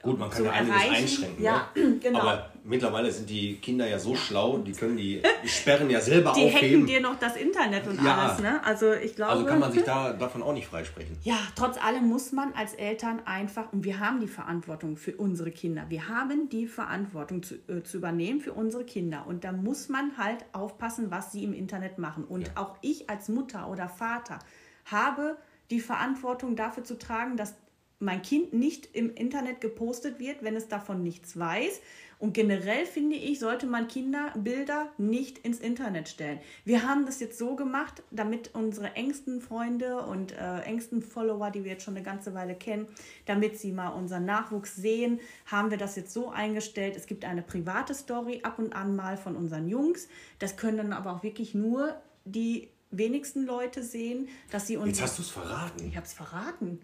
Gut, man kann ja einiges erreichen. einschränken. Ja, ne? genau. Aber mittlerweile sind die Kinder ja so schlau, die können die, die Sperren ja selber die hacken aufheben. dir noch das Internet und Ja. alles, ne? Also ich glaube. Also kann man sich da davon auch nicht freisprechen. Ja, trotz allem muss man als Eltern einfach, und wir haben die Verantwortung für unsere Kinder, wir haben die Verantwortung zu, äh, zu übernehmen für unsere Kinder. Und da muss man halt aufpassen, was sie im Internet machen. Und auch ich als Mutter oder Vater habe die Verantwortung dafür zu tragen, dass mein Kind nicht im Internet gepostet wird, wenn es davon nichts weiß. Und generell finde ich, sollte man Kinderbilder nicht ins Internet stellen. Wir haben das jetzt so gemacht, damit unsere engsten Freunde und äh, engsten Follower, die wir jetzt schon eine ganze Weile kennen, damit sie mal unseren Nachwuchs sehen, haben wir das jetzt so eingestellt. Es gibt eine private Story ab und an mal von unseren Jungs. Das können dann aber auch wirklich nur die wenigsten Leute sehen, dass sie uns Jetzt hast du es verraten. ich hab's verraten.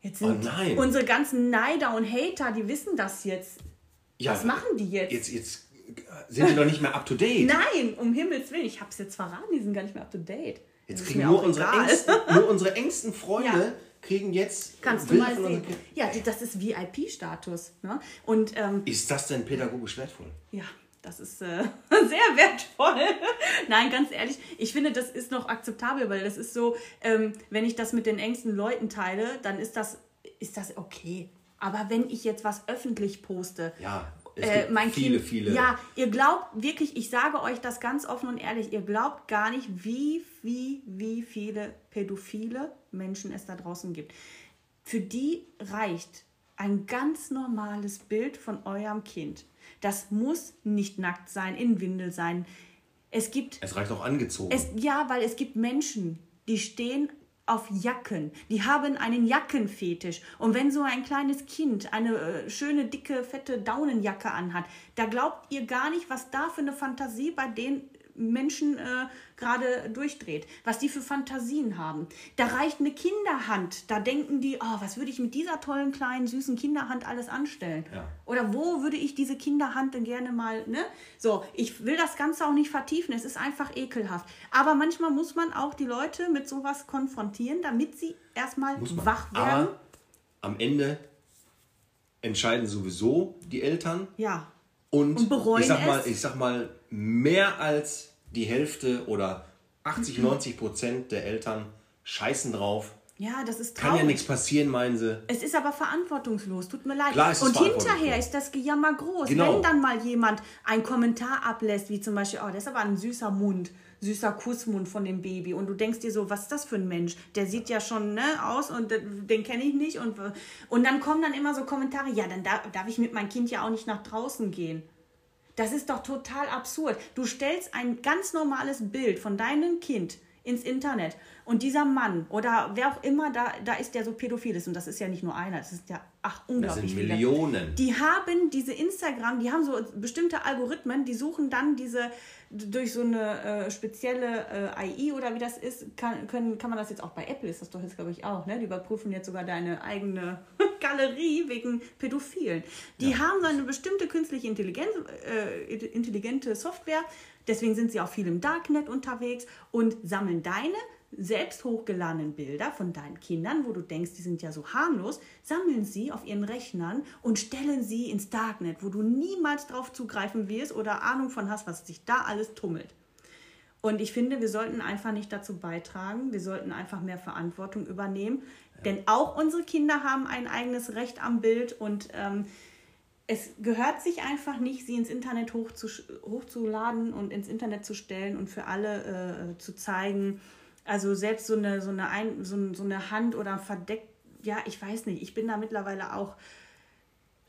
Jetzt Oh sind nein. unsere ganzen Neider und Hater, die wissen das jetzt. Ja, Was machen die jetzt? Jetzt, jetzt sind die doch nicht mehr up to date. Nein, um Himmels Willen, ich hab's jetzt verraten, die sind gar nicht mehr up to date. Jetzt kriegen nur unsere, engsten, nur unsere engsten Freunde Ja. kriegen jetzt Kannst du Bilder mal sehen. Ja, das ist VIP-Status. Ne? Und ähm, Ist das denn pädagogisch wertvoll? Ja, das ist äh, sehr wertvoll. Nein, ganz ehrlich, ich finde, das ist noch akzeptabel, weil das ist so, ähm, wenn ich das mit den engsten Leuten teile, dann ist das, ist das okay. Aber wenn ich jetzt was öffentlich poste, Ja, äh, mein viele, kind, viele. Ja, ihr glaubt wirklich, ich sage euch das ganz offen und ehrlich, ihr glaubt gar nicht, wie, wie, wie viele pädophile Menschen es da draußen gibt. Für die reicht ein ganz normales Bild von eurem Kind. Das muss nicht nackt sein, in Windel sein. Es gibt Es reicht auch angezogen. es, ja, weil es gibt Menschen, die stehen auf Jacken. Die haben einen Jackenfetisch. Und wenn so ein kleines Kind eine äh, schöne, dicke, fette Daunenjacke anhat, da glaubt ihr gar nicht, was da für eine Fantasie bei den Menschen äh, gerade durchdreht, was die für Fantasien haben. Da reicht eine Kinderhand. Da denken die, oh, was würde ich mit dieser tollen, kleinen, süßen Kinderhand alles anstellen? Ja. Oder wo würde ich diese Kinderhand denn gerne mal, ne? So, ich will das Ganze auch nicht vertiefen, es ist einfach ekelhaft. Aber manchmal muss man auch die Leute mit sowas konfrontieren, damit sie erstmal wach werden. Aber am Ende entscheiden sowieso die Eltern ja. und, Und bereuen ich sag mal, es? ich sag mal mehr als die Hälfte oder 80, 90 Prozent der Eltern scheißen drauf. Ja, das ist Kann traurig. ja nichts passieren, meinen sie. Es ist aber verantwortungslos, tut mir leid. Klar ist und hinterher ist das Gejammer groß. Genau. Wenn dann mal jemand einen Kommentar ablässt, wie zum Beispiel, oh, das ist aber ein süßer Mund, süßer Kussmund von dem Baby. Und du denkst dir so, was ist das für ein Mensch? Der sieht ja schon ne, aus und den kenne ich nicht. Und, und dann kommen dann immer so Kommentare, ja, dann darf, darf ich mit meinem Kind ja auch nicht nach draußen gehen. Das ist doch total absurd. Du stellst ein ganz normales Bild von deinem Kind ins Internet und dieser Mann oder wer auch immer da, da ist, der so pädophil ist, und das ist ja nicht nur einer, das ist ja, ach, Das unglaublich sind viele. Millionen. Die haben diese Instagram, die haben so bestimmte Algorithmen, die suchen dann diese durch so eine äh, spezielle äh, AI oder wie das ist, kann, können, kann man das jetzt auch bei Apple, ist das doch jetzt glaube ich auch, ne? Die überprüfen jetzt sogar deine eigene Galerie wegen Pädophilen. Die haben so eine bestimmte künstliche Intelligenz, äh, intelligente Software, Deswegen sind sie auch viel im Darknet unterwegs und sammeln deine selbst hochgeladenen Bilder von deinen Kindern, wo du denkst, die sind ja so harmlos, sammeln sie auf ihren Rechnern und stellen sie ins Darknet, wo du niemals drauf zugreifen wirst oder Ahnung von hast, was sich da alles tummelt. Und ich finde, wir sollten einfach nicht dazu beitragen, wir sollten einfach mehr Verantwortung übernehmen, ja. Denn auch unsere Kinder haben ein eigenes Recht am Bild und ähm, es gehört sich einfach nicht, sie ins Internet hochzuladen und ins Internet zu stellen und für alle äh, zu zeigen, also selbst so eine, so eine, Ein so, so eine Hand oder verdeckt, ja, ich weiß nicht, ich bin da mittlerweile auch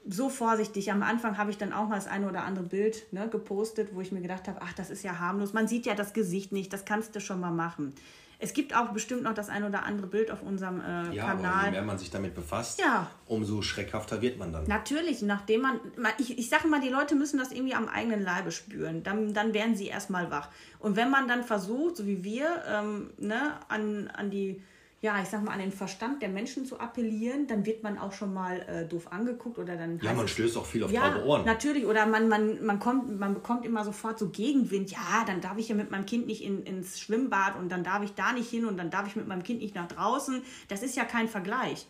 so vorsichtig. Am Anfang habe ich dann auch mal das eine oder andere Bild ne, gepostet, wo ich mir gedacht habe, ach, das ist ja harmlos. Man sieht ja das Gesicht nicht, das kannst du schon mal machen. Es gibt auch bestimmt noch das ein oder andere Bild auf unserem äh, ja, Kanal. Aber je mehr man sich damit befasst, ja. umso schreckhafter wird man dann. Natürlich, nachdem man, ich, ich sage mal, die Leute müssen das irgendwie am eigenen Leibe spüren. Dann, dann werden sie erstmal wach. Und wenn man dann versucht, so wie wir, ähm, ne, an, an die ja, ich sag mal, an den Verstand der Menschen zu appellieren, dann wird man auch schon mal äh, doof angeguckt oder dann. Ja, man stößt auch viel auf ja, taube Ohren. Natürlich, oder man, man, man, kommt, man bekommt immer sofort so Gegenwind. Ja, dann darf ich ja mit meinem Kind nicht in, ins Schwimmbad und dann darf ich da nicht hin und dann darf ich mit meinem Kind nicht nach draußen. Das ist ja kein Vergleich.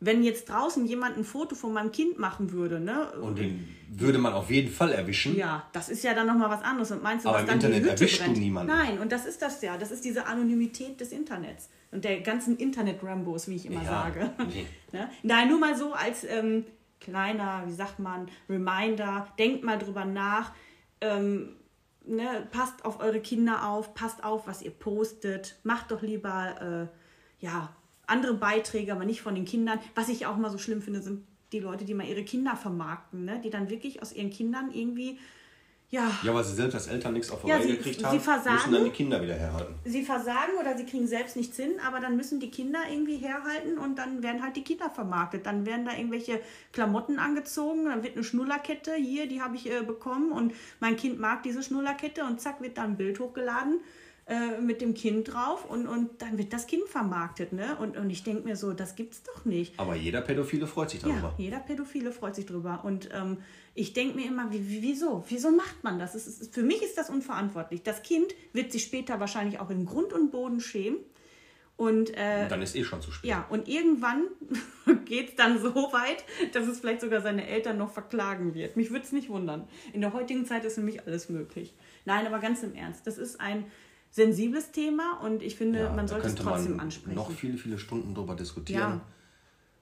Wenn jetzt draußen jemand ein Foto von meinem Kind machen würde, ne? Und den würde man auf jeden Fall erwischen. Ja, das ist ja dann nochmal was anderes. Und meinst du, Aber was im dann Internet die Hütte erwischst brennt? du niemanden. Nein, und das ist das ja. Das ist diese Anonymität des Internets und der ganzen Internet-Rambos, wie ich immer ja, sage. Nee. ne? Nein, nur mal so als ähm, kleiner, wie sagt man, Reminder, denkt mal drüber nach. Ähm, ne? Passt auf eure Kinder auf, passt auf, was ihr postet. Macht doch lieber, äh, ja, andere Beiträge, aber nicht von den Kindern. Was ich auch mal so schlimm finde, sind die Leute, die mal ihre Kinder vermarkten, ne? die dann wirklich aus ihren Kindern irgendwie ja. Ja, weil sie selbst als Eltern nichts auf die ja, Reihe gekriegt haben, versagen, müssen dann die Kinder wieder herhalten. Sie versagen oder sie kriegen selbst nichts hin, aber dann müssen die Kinder irgendwie herhalten und dann werden halt die Kinder vermarktet. Dann werden da irgendwelche Klamotten angezogen, dann wird eine Schnullerkette, hier, die habe ich äh, bekommen und mein Kind mag diese Schnullerkette und zack, wird da ein Bild hochgeladen äh, mit dem Kind drauf und, und dann wird das Kind vermarktet. Ne? Und, und ich denke mir so, das gibt's doch nicht. Aber jeder Pädophile freut sich darüber. Ja, jeder Pädophile freut sich drüber. Und ähm, ich denke mir immer, wie, wieso? Wieso macht man das? Ist, für mich ist das unverantwortlich. Das Kind wird sich später wahrscheinlich auch in Grund und Boden schämen. Und, äh, und dann ist eh schon zu spät. Ja, und irgendwann geht es dann so weit, dass es vielleicht sogar seine Eltern noch verklagen wird. Mich würde es nicht wundern. In der heutigen Zeit ist nämlich alles möglich. Nein, aber ganz im Ernst, das ist ein sensibles Thema und ich finde, ja, man sollte es trotzdem man ansprechen. Noch viele, viele Stunden darüber diskutieren ja.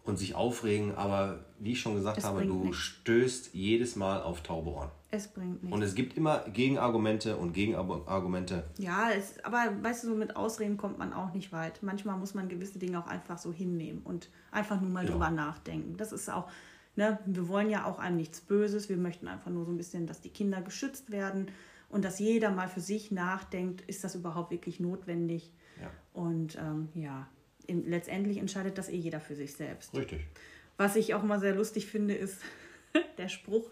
und sich aufregen, aber wie ich schon gesagt es habe, du nichts. stößt jedes Mal auf taube Ohren. Es bringt nichts. Und es gibt immer Gegenargumente und Gegenargumente. Ja, es, aber weißt du, so mit Ausreden kommt man auch nicht weit. Manchmal muss man gewisse Dinge auch einfach so hinnehmen und einfach nur mal ja. drüber nachdenken. Das ist auch, ne, wir wollen ja auch einem nichts Böses. Wir möchten einfach nur so ein bisschen, dass die Kinder geschützt werden und dass jeder mal für sich nachdenkt, ist das überhaupt wirklich notwendig? Ja. Und ähm, ja, in, letztendlich entscheidet das eh jeder für sich selbst. Richtig. Was ich auch mal sehr lustig finde, ist der Spruch,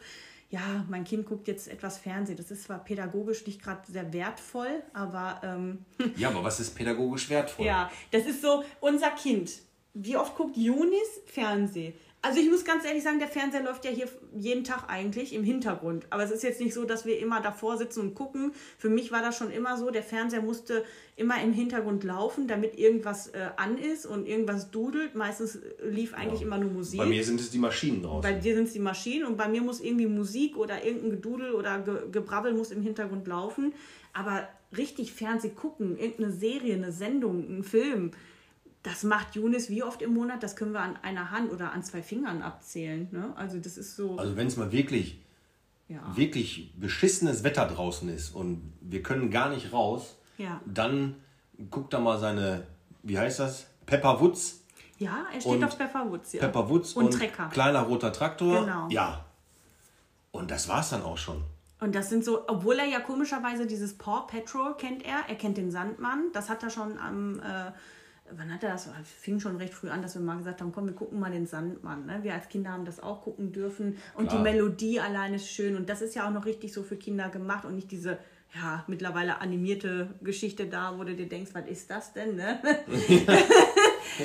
ja, mein Kind guckt jetzt etwas Fernsehen. Das ist zwar pädagogisch nicht gerade sehr wertvoll, aber... Ähm, ja, aber was ist pädagogisch wertvoll? Ja, das ist so, unser Kind. Wie oft guckt Junis Fernsehen? Also ich muss ganz ehrlich sagen, der Fernseher läuft ja hier jeden Tag eigentlich im Hintergrund. Aber es ist jetzt nicht so, dass wir immer davor sitzen und gucken. Für mich war das schon immer so, der Fernseher musste immer im Hintergrund laufen, damit irgendwas äh, an ist und irgendwas dudelt. Meistens lief eigentlich ja. immer nur Musik. Bei mir sind es die Maschinen draußen. Bei dir sind es die Maschinen und bei mir muss irgendwie Musik oder irgendein Gedudel oder Ge Gebrabbel muss im Hintergrund laufen. Aber richtig Fernseh gucken, irgendeine Serie, eine Sendung, ein Film das macht Junis wie oft im Monat? Das können wir an einer Hand oder an zwei Fingern abzählen. Ne? Also das ist so. Also wenn es mal wirklich, ja. wirklich beschissenes Wetter draußen ist und wir können gar nicht raus, ja. dann guckt da mal seine, wie heißt das? Pepper Woods. Ja, er steht auf Pepper Woods, ja. Pepper Woods und, und Trecker. Kleiner roter Traktor. Genau. Ja. Und das war's dann auch schon. Und das sind so, obwohl er ja komischerweise dieses Paw Patrol kennt er, er kennt den Sandmann, das hat er schon am äh, wann hat er das? Fing schon recht früh an, dass wir mal gesagt haben, komm, wir gucken mal den Sandmann. Ne? Wir als Kinder haben das auch gucken dürfen. Und Klar. die Melodie allein ist schön. Und das ist ja auch noch richtig so für Kinder gemacht und nicht diese ja, mittlerweile animierte Geschichte da, wo du dir denkst, was ist das denn? Ne?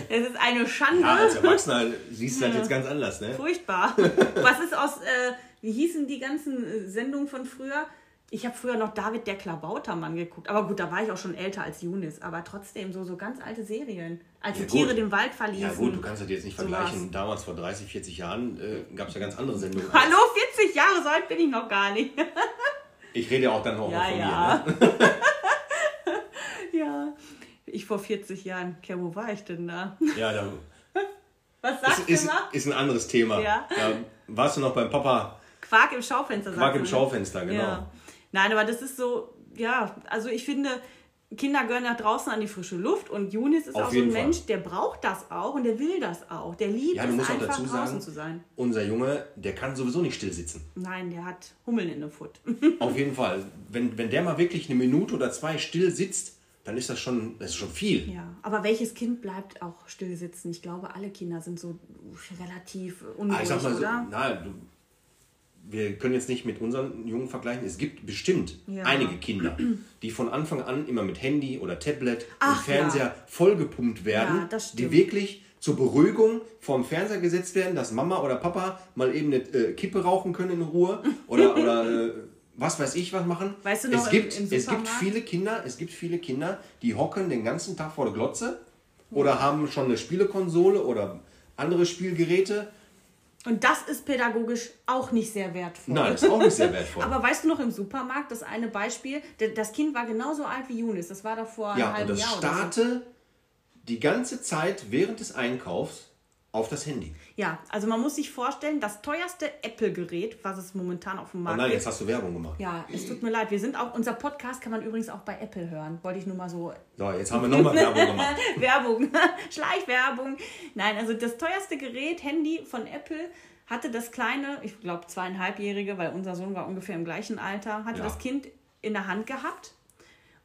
Es ist eine Schande. Ja, als Erwachsener siehst du das jetzt ganz anders, ne? Furchtbar. Was ist aus, äh, wie hießen die ganzen Sendungen von früher? Ich habe früher noch David der Klabautermann geguckt. Aber gut, da war ich auch schon älter als Junis. Aber trotzdem so, so ganz alte Serien. Als die Ja, Tiere den Wald verließen. Ja gut, du kannst das jetzt nicht vergleichen. Damals vor 30, 40 Jahren äh, gab es ja ganz andere Sendungen. Hallo, 40 Jahre so alt bin ich noch gar nicht. Ich rede ja auch dann auch Ja, noch von ja. mir. Ne? ja. Ich vor 40 Jahren. Ja, wo war ich denn da? Ja, da Was sagst ist, du ist, ist ein anderes Thema. Ja. Da warst du noch beim Papa Quark im Schaufenster. Quark im ne? Schaufenster, genau. Ja. Nein, aber das ist so, ja, also ich finde, Kinder gehören nach draußen an die frische Luft und Junis ist Auf auch so ein Fall. Mensch, der braucht das auch und der will das auch. Der liebt Ja, du es einfach dazu draußen sagen, zu sein. unser Junge, der kann sowieso nicht still sitzen. Nein, der hat Hummeln in der Foot. Auf jeden Fall. Wenn, wenn der mal wirklich eine Minute oder zwei still sitzt, dann ist das schon, das ist schon viel. ja, aber welches Kind bleibt auch still sitzen? Ich glaube, alle Kinder sind so relativ Ah, unruhig, ich sag mal so, oder? na, du, wir können jetzt nicht mit unseren Jungen vergleichen. Es gibt bestimmt Ja. einige Kinder, die von Anfang an immer mit Handy oder Tablet Ach, und Fernseher vollgepumpt werden, Ja, die wirklich zur Beruhigung vorm Fernseher gesetzt werden, dass Mama oder Papa mal eben eine äh, Kippe rauchen können in Ruhe oder, oder äh, was weiß ich was machen. Weißt du noch, es, im- gibt, im es gibt viele Kinder, es gibt viele Kinder, die hocken den ganzen Tag vor der Glotze oder haben schon eine Spielekonsole oder andere Spielgeräte. Und das ist pädagogisch auch nicht sehr wertvoll. Nein, ist auch nicht sehr wertvoll. Aber weißt du noch im Supermarkt, das eine Beispiel, das Kind war genauso alt wie Junis, das war doch vor einem Ja, und halben das Jahr oder so. starte die ganze Zeit während des Einkaufs auf das Handy. Ja, also man muss sich vorstellen, das teuerste Apple-Gerät, was es momentan auf dem Oh Markt nein, gibt. jetzt hast du Werbung gemacht. Ja, es tut mir leid, wir sind auch, unser Podcast kann man übrigens auch bei Apple hören. Wollte ich nur mal so So, jetzt haben wir nochmal Werbung gemacht. Werbung, Schleichwerbung. Nein, also das teuerste Gerät, Handy von Apple, hatte das kleine, ich glaube zweieinhalbjährige, weil unser Sohn war ungefähr im gleichen Alter, hatte Ja. das Kind in der Hand gehabt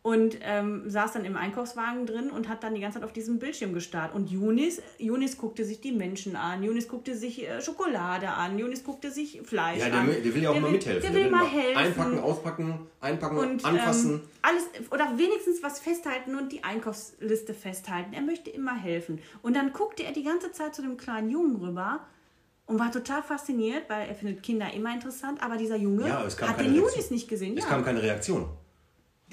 und ähm, saß dann im Einkaufswagen drin und hat dann die ganze Zeit auf diesem Bildschirm gestarrt. Und Yunis, Yunis guckte sich die Menschen an, Yunis guckte sich äh, Schokolade an, Yunis guckte sich Fleisch Ja, der, an. will- der will ja auch mal mithelfen. Der will mal helfen. Einpacken, auspacken, einpacken, und anfassen. Ähm, alles oder wenigstens was festhalten und die Einkaufsliste festhalten. Er möchte immer helfen. Und dann guckte er die ganze Zeit zu dem kleinen Jungen rüber und war total fasziniert, weil er findet Kinder immer interessant. Aber dieser Junge Ja, hat den. Junis nicht gesehen. es Ja. kam keine Reaktion.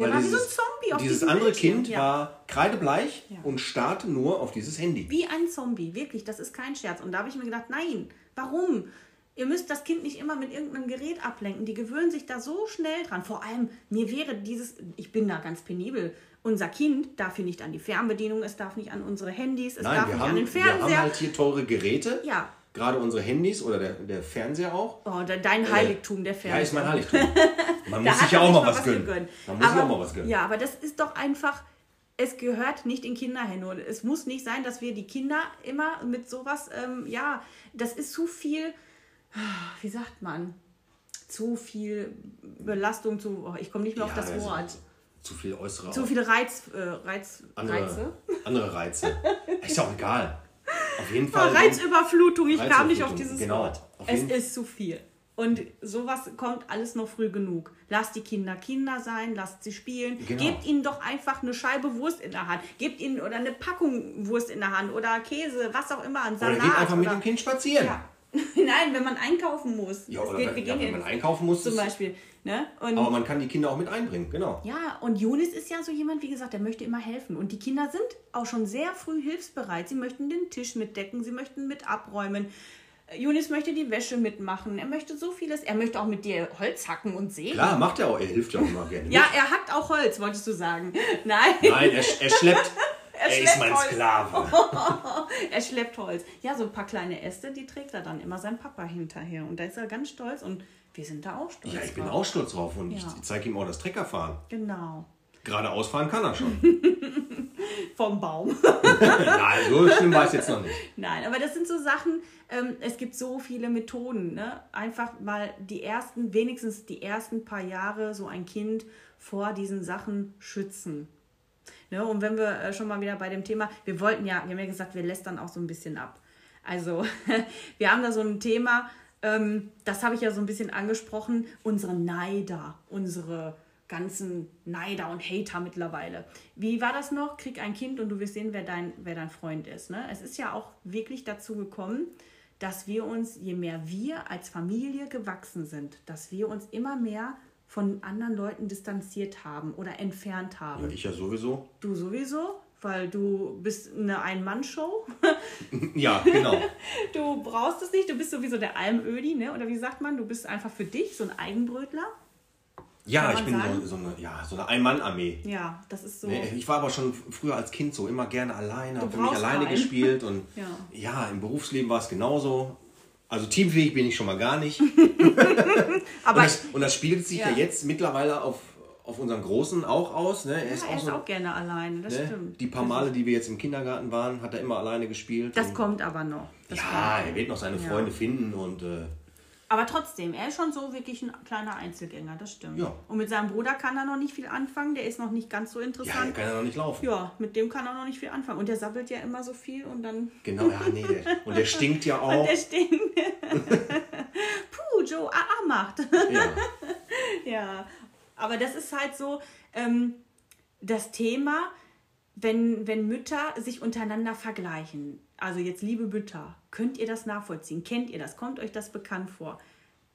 Der Weil war wie so ein dieses- Zombie auf Dieses andere Bildschirm, Kind ja. war kreidebleich Ja. und starrte nur auf dieses Handy. Wie ein Zombie, wirklich, das ist kein Scherz. Und da habe ich mir gedacht, nein, warum? Ihr müsst das Kind nicht immer mit irgendeinem Gerät ablenken. Die gewöhnen sich da so schnell dran. Vor allem, mir wäre dieses, ich bin da ganz penibel, unser Kind darf hier nicht an die Fernbedienung, es darf nicht an unsere Handys, es Nein, darf wir nicht an haben, den wir Fernseher. haben halt hier teure Geräte. Ja. Gerade unsere Handys oder der, der Fernseher auch. oh, de- dein Heiligtum, der Fernseher. Ja, ist mein Heiligtum. Man muss sich ja auch mal was gönnen. gegönnt. Man muss sich aber, auch mal was gönnen. Ja, aber das ist doch einfach, es gehört nicht in Kinderhände. Und es muss nicht sein, dass wir die Kinder immer mit sowas, ähm, ja, das ist zu viel, wie sagt man, zu viel Belastung, zu, oh, ich komme nicht mehr auf Ja, das also Wort. Zu viel äußere Zu viele Reiz, äh, Reiz, andere, Reize. andere Reize. Ist auch egal. Auf jeden Fall. Reizüberflutung, ich kam nicht auf Reizüberflutung, dieses genau. Wort. Auf Es ist zu viel. Und sowas kommt alles noch früh genug. Lasst die Kinder Kinder sein, lasst sie spielen. Genau. Gebt ihnen doch einfach eine Scheibe Wurst in der Hand. Gebt ihnen oder eine Packung Wurst in der Hand oder Käse, was auch immer, ein Oder Salat. geht einfach mit oder- dem Kind spazieren. Ja. Nein, wenn man einkaufen muss. Ja, oder geht- wenn, ja, wenn man einkaufen muss. zum Beispiel. Ne? Und Aber man kann die Kinder auch mit einbringen, genau. ja, und Junis ist ja so jemand, wie gesagt, der möchte immer helfen. Und die Kinder sind auch schon sehr früh hilfsbereit. Sie möchten den Tisch mitdecken, sie möchten mit abräumen. Junis möchte die Wäsche mitmachen. Er möchte so vieles. Er möchte auch mit dir Holz hacken und sägen. Klar, macht er auch. Er hilft ja auch immer gerne. Ja, er hackt auch Holz, wolltest du sagen. Nein, Nein, er, er schleppt. er ist schleppt mein Holz. Sklave. er schleppt Holz. Ja, so ein paar kleine Äste, die trägt er dann immer seinem Papa hinterher. Und da ist er ganz stolz und wir sind da auch stolz. Ja, ich bin drauf. auch stolz drauf und Ja. ich zeige ihm auch das Treckerfahren. Genau. Geradeaus fahren kann er schon. Vom Baum. Nein, so schlimm war es jetzt noch nicht. Nein, aber das sind so Sachen, ähm, es gibt so viele Methoden. Ne? Einfach mal die ersten, wenigstens die ersten paar Jahre so ein Kind vor diesen Sachen schützen. Ne? Und wenn wir äh, schon mal wieder bei dem Thema, wir wollten ja, wir haben ja gesagt, wir lästern auch so ein bisschen ab. Also, wir haben da so ein Thema, ähm, das habe ich ja so ein bisschen angesprochen, unsere Neider, unsere ganzen Neider und Hater mittlerweile. Wie war das noch? Krieg ein Kind und du wirst sehen, wer dein, wer dein Freund ist. Ne? Es ist ja auch wirklich dazu gekommen, dass wir uns, je mehr wir als Familie gewachsen sind, dass wir uns immer mehr von anderen Leuten distanziert haben oder entfernt haben. Ja, ich ja sowieso. Du sowieso, weil du bist eine Ein-Mann-Show. Ja, genau. Du brauchst es nicht, du bist sowieso der Almödi, ne? oder wie sagt man, du bist einfach für dich so ein Eigenbrötler. Ja, ich bin so, so eine, ja, so eine Ein-Mann-Armee. Ja, das ist so. Nee, ich war aber schon früher als Kind so immer gerne alleine, habe für mich alleine einen. gespielt und Ja. ja. im Berufsleben war es genauso. Also teamfähig bin ich schon mal gar nicht. Aber und, das, und das spielt sich ja, Ja. jetzt mittlerweile auf, auf unseren Großen auch aus. Ne? Er ja, ist er auch ist so, auch gerne alleine, das ne? stimmt. Die paar Male, die wir jetzt im Kindergarten waren, hat er immer alleine gespielt. Das kommt aber noch. Das ja, er wird noch seine Ja. Freunde finden und äh, Aber trotzdem, er ist schon so wirklich ein kleiner Einzelgänger, das stimmt. Ja. Und mit seinem Bruder kann er noch nicht viel anfangen, der ist noch nicht ganz so ja, er interessant. kann ja noch nicht laufen. Ja, mit dem kann er noch nicht viel anfangen. Und der sabbelt ja immer so viel und dann. Genau, ja, nee. Der, und der stinkt ja auch. Und der stinkt. Puh, Joe, AA macht. ja. ja. Aber das ist halt so ähm, das Thema, wenn, wenn Mütter sich untereinander vergleichen. Also jetzt, liebe Mütter, könnt ihr das nachvollziehen? Kennt ihr das? Kommt euch das bekannt vor?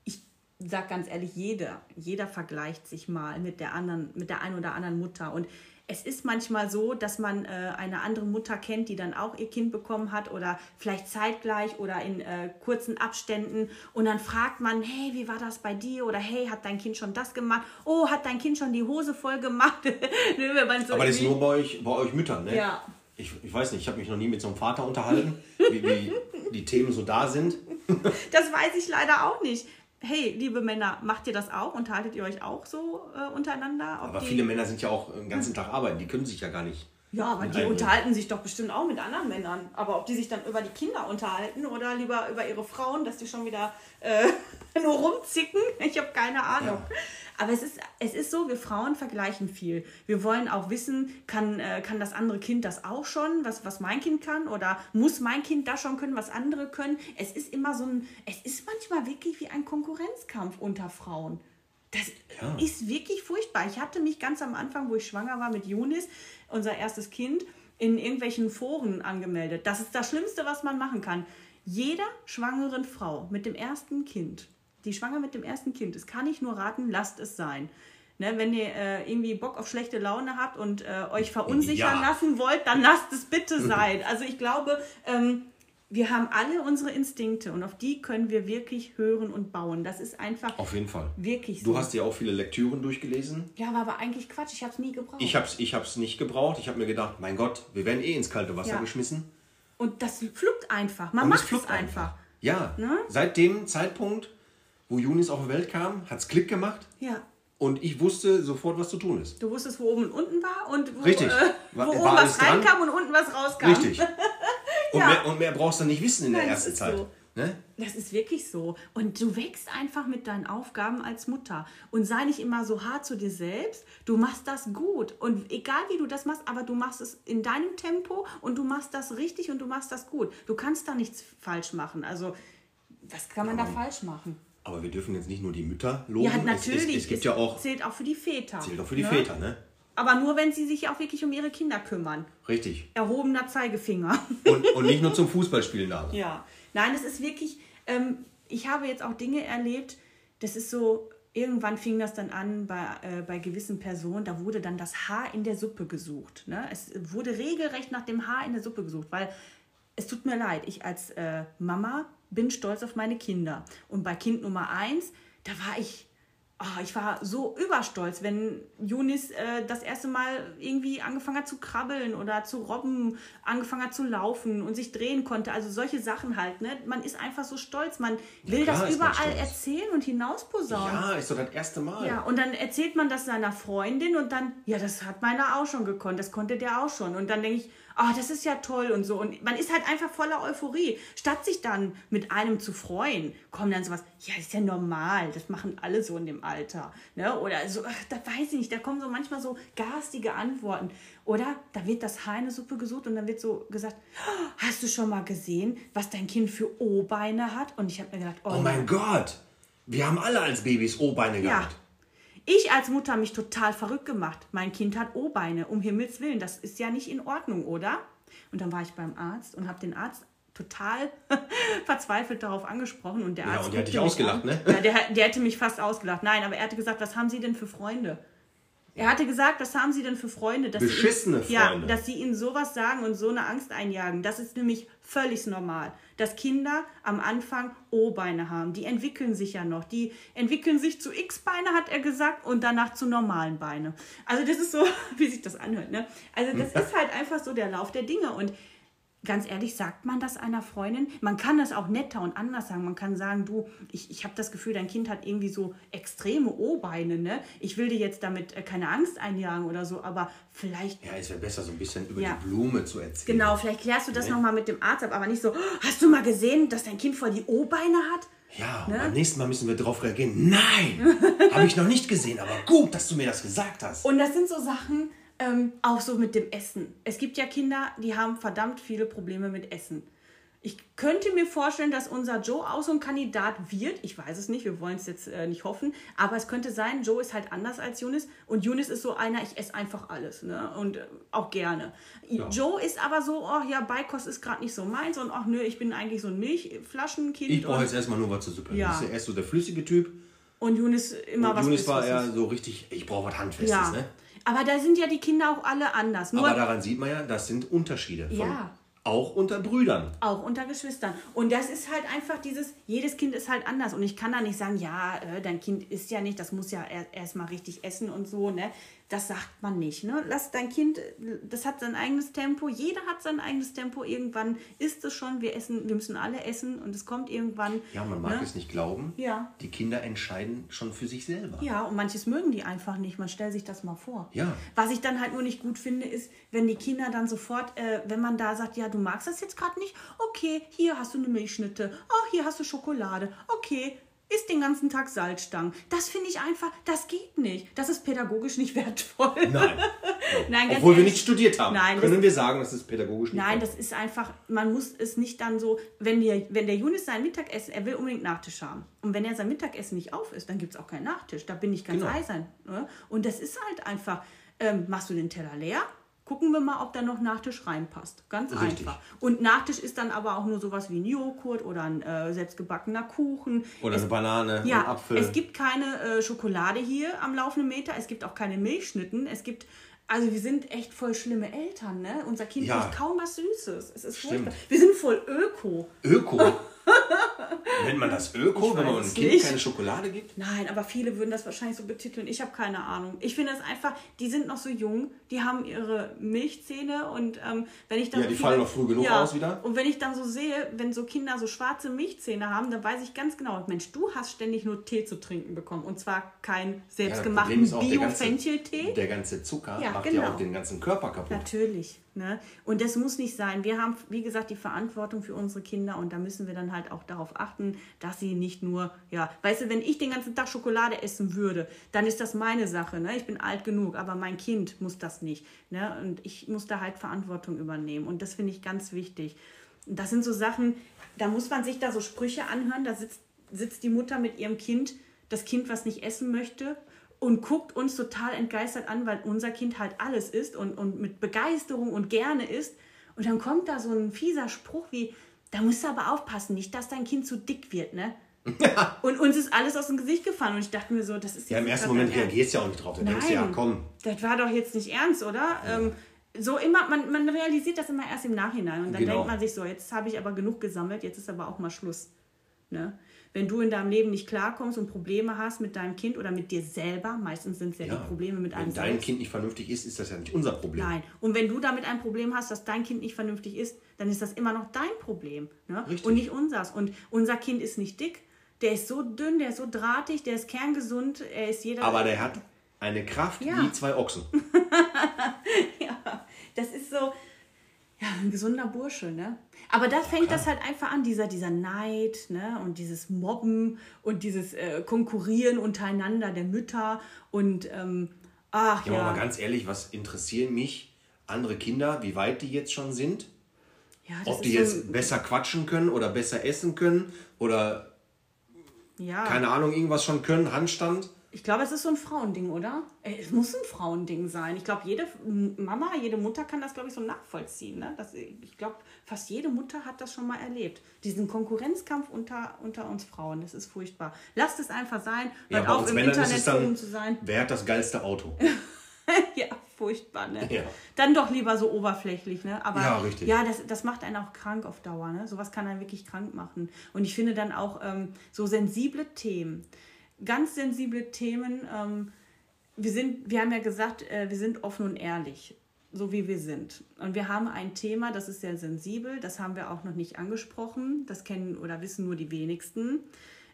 Ich sag ganz ehrlich, jeder, jeder vergleicht sich mal mit der anderen, mit der einen oder anderen Mutter. Und es ist manchmal so, dass man äh, eine andere Mutter kennt, die dann auch ihr Kind bekommen hat oder vielleicht zeitgleich oder in äh, kurzen Abständen. Und dann fragt man, hey, wie war das bei dir? Oder hey, hat dein Kind schon das gemacht? Oh, hat dein Kind schon die Hose voll gemacht? Ne, so Aber das ist nur bei euch, bei euch Müttern, ne? Ja. Ich, ich weiß nicht, ich habe mich noch nie mit so einem Vater unterhalten, wie, wie die Themen so da sind. Das weiß ich leider auch nicht. Hey, liebe Männer, macht ihr das auch? Unterhaltet ihr euch auch so äh, untereinander? Ob Aber die- viele Männer sind ja auch den ganzen Tag arbeiten, die können sich ja gar nicht. Ja, aber die unterhalten sich doch bestimmt auch mit anderen Männern. Aber ob die sich dann über die Kinder unterhalten oder lieber über ihre Frauen, dass die schon wieder äh, nur rumzicken, ich habe keine Ahnung. Ja. Aber es ist, es ist so, wir Frauen vergleichen viel. Wir wollen auch wissen, kann, äh, kann das andere Kind das auch schon, was, was mein Kind kann? Oder muss mein Kind das schon können, was andere können? Es ist immer so ein, es ist manchmal wirklich wie ein Konkurrenzkampf unter Frauen. Das Ja. ist wirklich furchtbar. Ich hatte mich ganz am Anfang, wo ich schwanger war mit Junis, unser erstes Kind, in irgendwelchen Foren angemeldet. Das ist das Schlimmste, was man machen kann. Jeder schwangeren Frau mit dem ersten Kind, die schwanger mit dem ersten Kind ist, kann ich nur raten, lasst es sein. Ne, wenn ihr äh, irgendwie Bock auf schlechte Laune habt und äh, euch verunsichern Ja. lassen wollt, dann lasst es bitte sein. Also ich glaube, ähm, wir haben alle unsere Instinkte und auf die können wir wirklich hören und bauen. Das ist einfach Auf jeden Fall. wirklich so. Du hast ja auch viele Lektüren durchgelesen. Ja, war aber eigentlich Quatsch. Ich habe es nie gebraucht. Ich hab's, ich hab's nicht gebraucht. Ich habe mir gedacht, mein Gott, wir werden eh ins kalte Wasser Ja. geschmissen. und das flugt einfach. Man Und macht es es einfach. Ja, Ne? seit dem Zeitpunkt, wo Junis auf die Welt kam, hat's Klick gemacht. Ja. Und ich wusste sofort, was zu tun ist. Du wusstest, wo oben und unten war und wo, Richtig. Äh, wo War- oben war was dran? reinkam und unten was rauskam. Richtig. Und, Ja. mehr, und mehr brauchst du nicht wissen in der Nein, das ersten Zeit. so. Ne? Das ist wirklich so. Und du wächst einfach mit deinen Aufgaben als Mutter. Und sei nicht immer so hart zu dir selbst. Du machst das gut. Und egal wie du das machst, aber du machst es in deinem Tempo und du machst das richtig und du machst das gut. Du kannst da nichts falsch machen. Also, was kann man da falsch machen? Aber wir dürfen jetzt nicht nur die Mütter loben. Ja, Es- natürlich. Es, es gibt ja auch, Zählt auch für die Väter. zählt auch für die ne? Väter, ne? Aber nur, wenn sie sich auch wirklich um ihre Kinder kümmern. Richtig. Erhobener Zeigefinger. Und, und nicht nur zum Fußballspielen da. Ja, nein, es ist wirklich, ähm, ich habe jetzt auch Dinge erlebt, das ist so, irgendwann fing das dann an bei, äh, bei gewissen Personen, da wurde dann das Haar in der Suppe gesucht. Ne? Es wurde regelrecht nach dem Haar in der Suppe gesucht, weil es tut mir leid, ich als äh, Mama bin stolz auf meine Kinder. Und bei Kind Nummer eins, da war ich Ah, ich war so überstolz, wenn Junis äh, das erste Mal irgendwie angefangen hat zu krabbeln oder zu robben, angefangen hat zu laufen und sich drehen konnte. Also solche Sachen halt. Ne? Man ist einfach so stolz. Man will klar das überall erzählen und hinausposaunen. Ja, ist doch das erste Mal. Ja, und dann erzählt man das seiner Freundin und dann, ja, das hat meiner auch schon gekonnt, das konnte der auch schon. Und dann denke ich, ah, das ist ja toll und so. Und man ist halt einfach voller Euphorie. Statt sich dann mit einem zu freuen, kommen dann sowas, ja, das ist ja normal, das machen alle so in dem Alter. Ne? Oder so, ach, da weiß ich nicht, da kommen so manchmal so garstige Antworten. Oder da wird das Haar in Suppe gesucht und dann wird so gesagt, "Ah, hast du schon mal gesehen, was dein Kind für O-Beine hat? Und ich habe mir gedacht, Oh mein Gott. Wir haben alle als Babys O-Beine ja. gehabt. Ich als Mutter habe mich total verrückt gemacht. Mein Kind hat O-Beine, um Himmels Willen. Das ist ja nicht in Ordnung, oder? Und dann war ich beim Arzt und habe den Arzt total verzweifelt darauf angesprochen und der Ja, Arzt und der hat dich mich ausgelacht, an. ne? Ja, der, der hätte mich fast ausgelacht. Nein, aber er hatte gesagt, was haben Sie denn für Freunde? Er hatte gesagt, was haben Sie denn für Freunde? Dass Beschissene Sie ihnen, Ja, Freunde. dass Sie Ihnen sowas sagen und so eine Angst einjagen. Das ist nämlich völlig normal. Dass Kinder am Anfang O-Beine haben. Die entwickeln sich ja noch. Die entwickeln sich zu X-Beine, hat er gesagt, und danach zu normalen Beine. Also das ist so, wie sich das anhört. Ne? Also das ist halt einfach so der Lauf der Dinge. Und ganz ehrlich, sagt man das einer Freundin? Man kann das auch netter und anders sagen. Man kann sagen, du, ich, ich habe das Gefühl, dein Kind hat irgendwie so extreme O-Beine. Ne? Ich will dir jetzt damit äh, keine Angst einjagen oder so, aber vielleicht Ja, es wäre besser, so ein bisschen über Ja. die Blume zu erzählen. Genau, vielleicht klärst du das Nee. nochmal mit dem Arzt ab, aber nicht so, "Oh, hast du mal gesehen, dass dein Kind voll die O-Beine hat? Ja, und Ne? beim nächsten Mal müssen wir darauf reagieren. Nein, habe ich noch nicht gesehen, aber gut, dass du mir das gesagt hast. Und das sind so Sachen, ähm, auch so mit dem Essen. Es gibt ja Kinder, die haben verdammt viele Probleme mit Essen. Ich könnte mir vorstellen, dass unser Joe auch so ein Kandidat wird. Ich weiß es nicht, wir wollen es jetzt äh, nicht hoffen. Aber es könnte sein, Joe ist halt anders als Yunis. Und Yunis ist so einer, ich esse einfach alles. Ne? Und äh, auch gerne. Joe ist aber so, oh ja, Beikost ist gerade nicht so meins. Und ach nö, ich bin eigentlich so ein Milchflaschenkind. Ich brauche jetzt erstmal nur was zur Suppe. Ja. Das ist ja so der flüssige Typ. und Yunis immer Und was Junis war eher so richtig, ich brauche was Handfestes. Ja. Ne? Aber da sind ja die Kinder auch alle anders. Nur Aber daran sieht man ja, das sind Unterschiede. Ja. Auch unter Brüdern. Auch unter Geschwistern. Und das ist halt einfach dieses, jedes Kind ist halt anders. Und ich kann da nicht sagen, ja, äh, dein Kind isst ja nicht, das muss ja erst erstmal richtig essen und so, ne? Das sagt man nicht, ne? Lass dein Kind, das hat sein eigenes Tempo. Jeder hat sein eigenes Tempo. Irgendwann ist es schon, wir essen, wir müssen alle essen und es kommt irgendwann. Ja, man mag ne? es nicht glauben. Ja. Die Kinder entscheiden schon für sich selber. Ja, und manches mögen die einfach nicht. Man stellt sich das mal vor. Ja. Was ich dann halt nur nicht gut finde, ist, wenn die Kinder dann sofort, äh, wenn man da sagt, ja, du magst das jetzt gerade nicht, okay, hier hast du eine Milchschnitte, oh, hier hast du Schokolade, okay, isst den ganzen Tag Salzstangen. Das finde ich einfach, das geht nicht. Das ist pädagogisch nicht wertvoll. Nein. Nein, Obwohl wir ehrlich. nicht studiert haben, Nein, können wir sagen, das ist pädagogisch nicht Nein, wertvoll. das ist einfach, man muss es nicht dann so, wenn der, wenn der Junis sein Mittagessen, er will unbedingt Nachtisch haben. Und wenn er sein Mittagessen nicht auf ist, dann gibt es auch keinen Nachtisch. Da bin ich ganz Genau. eisern. Ne? Und das ist halt einfach, ähm, machst du den Teller leer? Gucken wir mal, ob da noch Nachtisch reinpasst. Ganz Richtig. einfach. Und Nachtisch ist dann aber auch nur sowas wie ein Joghurt oder ein äh, selbstgebackener Kuchen. Oder es, eine Banane, ein ja, Apfel. es gibt keine äh, Schokolade hier am laufenden Meter. Es gibt auch keine Milchschnitten. Es gibt, also wir sind echt voll schlimme Eltern, ne? Unser Kind Ja. kaum was Süßes. Es ist Stimmt. furchtbar. Wir sind voll öko. Öko. Nennt man das Öko, Ich wenn man einem Kind nicht. keine Schokolade gibt? Nein, aber viele würden das wahrscheinlich so betiteln. Ich habe keine Ahnung. Ich finde es einfach, die sind noch so jung, die haben ihre Milchzähne und ähm, wenn ich dann Ja, so die fallen noch früh genug aus wieder. Und wenn ich dann so sehe, wenn so Kinder so schwarze Milchzähne haben, dann weiß ich ganz genau, Mensch, du hast ständig nur Tee zu trinken bekommen und zwar keinen Ja, selbstgemachten ganze- Bio-Fencheltee. Der ganze Zucker Ja, macht genau. ja auch den ganzen Körper kaputt. Natürlich. Ne? Und das muss nicht sein. Wir haben, wie gesagt, die Verantwortung für unsere Kinder und da müssen wir dann halt auch darauf achten, dass sie nicht nur, ja, weißt du, wenn ich den ganzen Tag Schokolade essen würde, dann ist das meine Sache. Ne? Ich bin alt genug, aber mein Kind muss das nicht. Ne? Und ich muss da halt Verantwortung übernehmen. Und das finde ich ganz wichtig. Das sind so Sachen, da muss man sich da so Sprüche anhören. Da sitzt, sitzt die Mutter mit ihrem Kind, das Kind, was nicht essen möchte, und guckt uns total entgeistert an, weil unser Kind halt alles isst und, und mit Begeisterung und gerne isst. Und dann kommt da so ein fieser Spruch wie, da musst du aber aufpassen, nicht, dass dein Kind zu dick wird, ne? Und uns ist alles aus dem Gesicht gefallen und ich dachte mir so, das ist Ja, im ersten Moment reagierst du ja auch nicht drauf. Dann denkst du, ja, komm. Das war doch jetzt nicht ernst, oder? Ähm, so immer, man, man realisiert das immer erst im Nachhinein und dann Genau. denkt man sich so, jetzt habe ich aber genug gesammelt, jetzt ist aber auch mal Schluss. Ne? Wenn du in deinem Leben nicht klarkommst und Probleme hast mit deinem Kind oder mit dir selber, meistens sind es ja, Ja, die Probleme mit einem Wenn dein. Kind nicht vernünftig ist, ist das ja nicht unser Problem. Nein. Und wenn du damit ein Problem hast, dass dein Kind nicht vernünftig ist, dann ist das immer noch dein Problem. Ne? Richtig. Und nicht unseres. Und unser Kind ist nicht dick, der ist so dünn, der ist so drahtig, der ist kerngesund, er ist jeder. Aber der hat eine Kraft Ja. wie zwei Ochsen. ja, das ist so, ja, ein gesunder Bursche, ne? Aber da fängt das halt einfach an, dieser, dieser Neid, ne? Und dieses Mobben und dieses äh, Konkurrieren untereinander der Mütter und ähm, ach Ja, ja. aber mal ganz ehrlich, was interessieren mich andere Kinder, wie weit die jetzt schon sind? ja Ob die so jetzt ein- besser quatschen können oder besser essen können oder ja. keine Ahnung, irgendwas schon können, Handstand. Ich glaube, es ist so ein Frauending, oder? Äh, Es muss ein Frauending sein. Ich glaube, jede Mama, jede Mutter kann das, glaube ich, so nachvollziehen. Ne? Das, ich glaube, fast jede Mutter hat das schon mal erlebt. Diesen Konkurrenzkampf unter, unter uns Frauen, das ist furchtbar. Lasst es einfach sein, Ja, hört auf im Männern ist Internet dann, zu sein. wer hat das geilste Auto? ja, furchtbar, ne? Ja. Dann doch lieber so oberflächlich, ne? Aber Ja, richtig. ja, das, das macht einen auch krank auf Dauer, ne? Sowas kann einen wirklich krank machen. Und ich finde dann auch ähm, so sensible Themen, ganz sensible Themen, ähm, wir sind, wir haben ja gesagt, äh, wir sind offen und ehrlich, so wie wir sind. Und wir haben ein Thema, das ist sehr sensibel, das haben wir auch noch nicht angesprochen, das kennen oder wissen nur die wenigsten.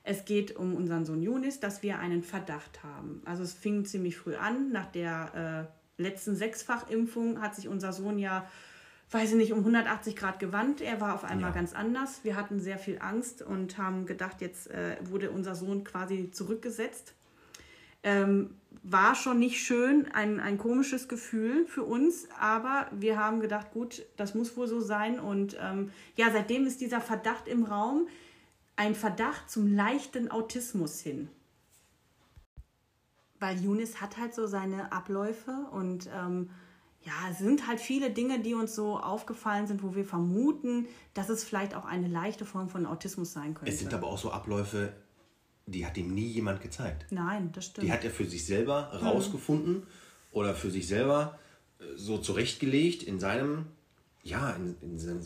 Es geht um unseren Sohn Yunis, dass wir einen Verdacht haben. Also es fing ziemlich früh an. Nach der äh, letzten Sechsfachimpfung hat sich unser Sohn ja, weiß ich nicht, um 180 Grad gewandt. Er war auf einmal Ja. ganz anders. Wir hatten sehr viel Angst und haben gedacht, jetzt äh, wurde unser Sohn quasi zurückgesetzt. Ähm, war schon nicht schön, ein, ein komisches Gefühl für uns, aber wir haben gedacht, gut, das muss wohl so sein. Und ähm, ja, seitdem ist dieser Verdacht im Raum, ein Verdacht zum leichten Autismus hin. Weil Yunis hat halt so seine Abläufe und ähm, ja, es sind halt viele Dinge, die uns so aufgefallen sind, wo wir vermuten, dass es vielleicht auch eine leichte Form von Autismus sein könnte. Es sind aber auch so Abläufe, die hat ihm nie jemand gezeigt. Nein, das stimmt. Die hat er für sich selber rausgefunden oder für sich selber äh, so zurechtgelegt in seinem, ja, in, in seinem,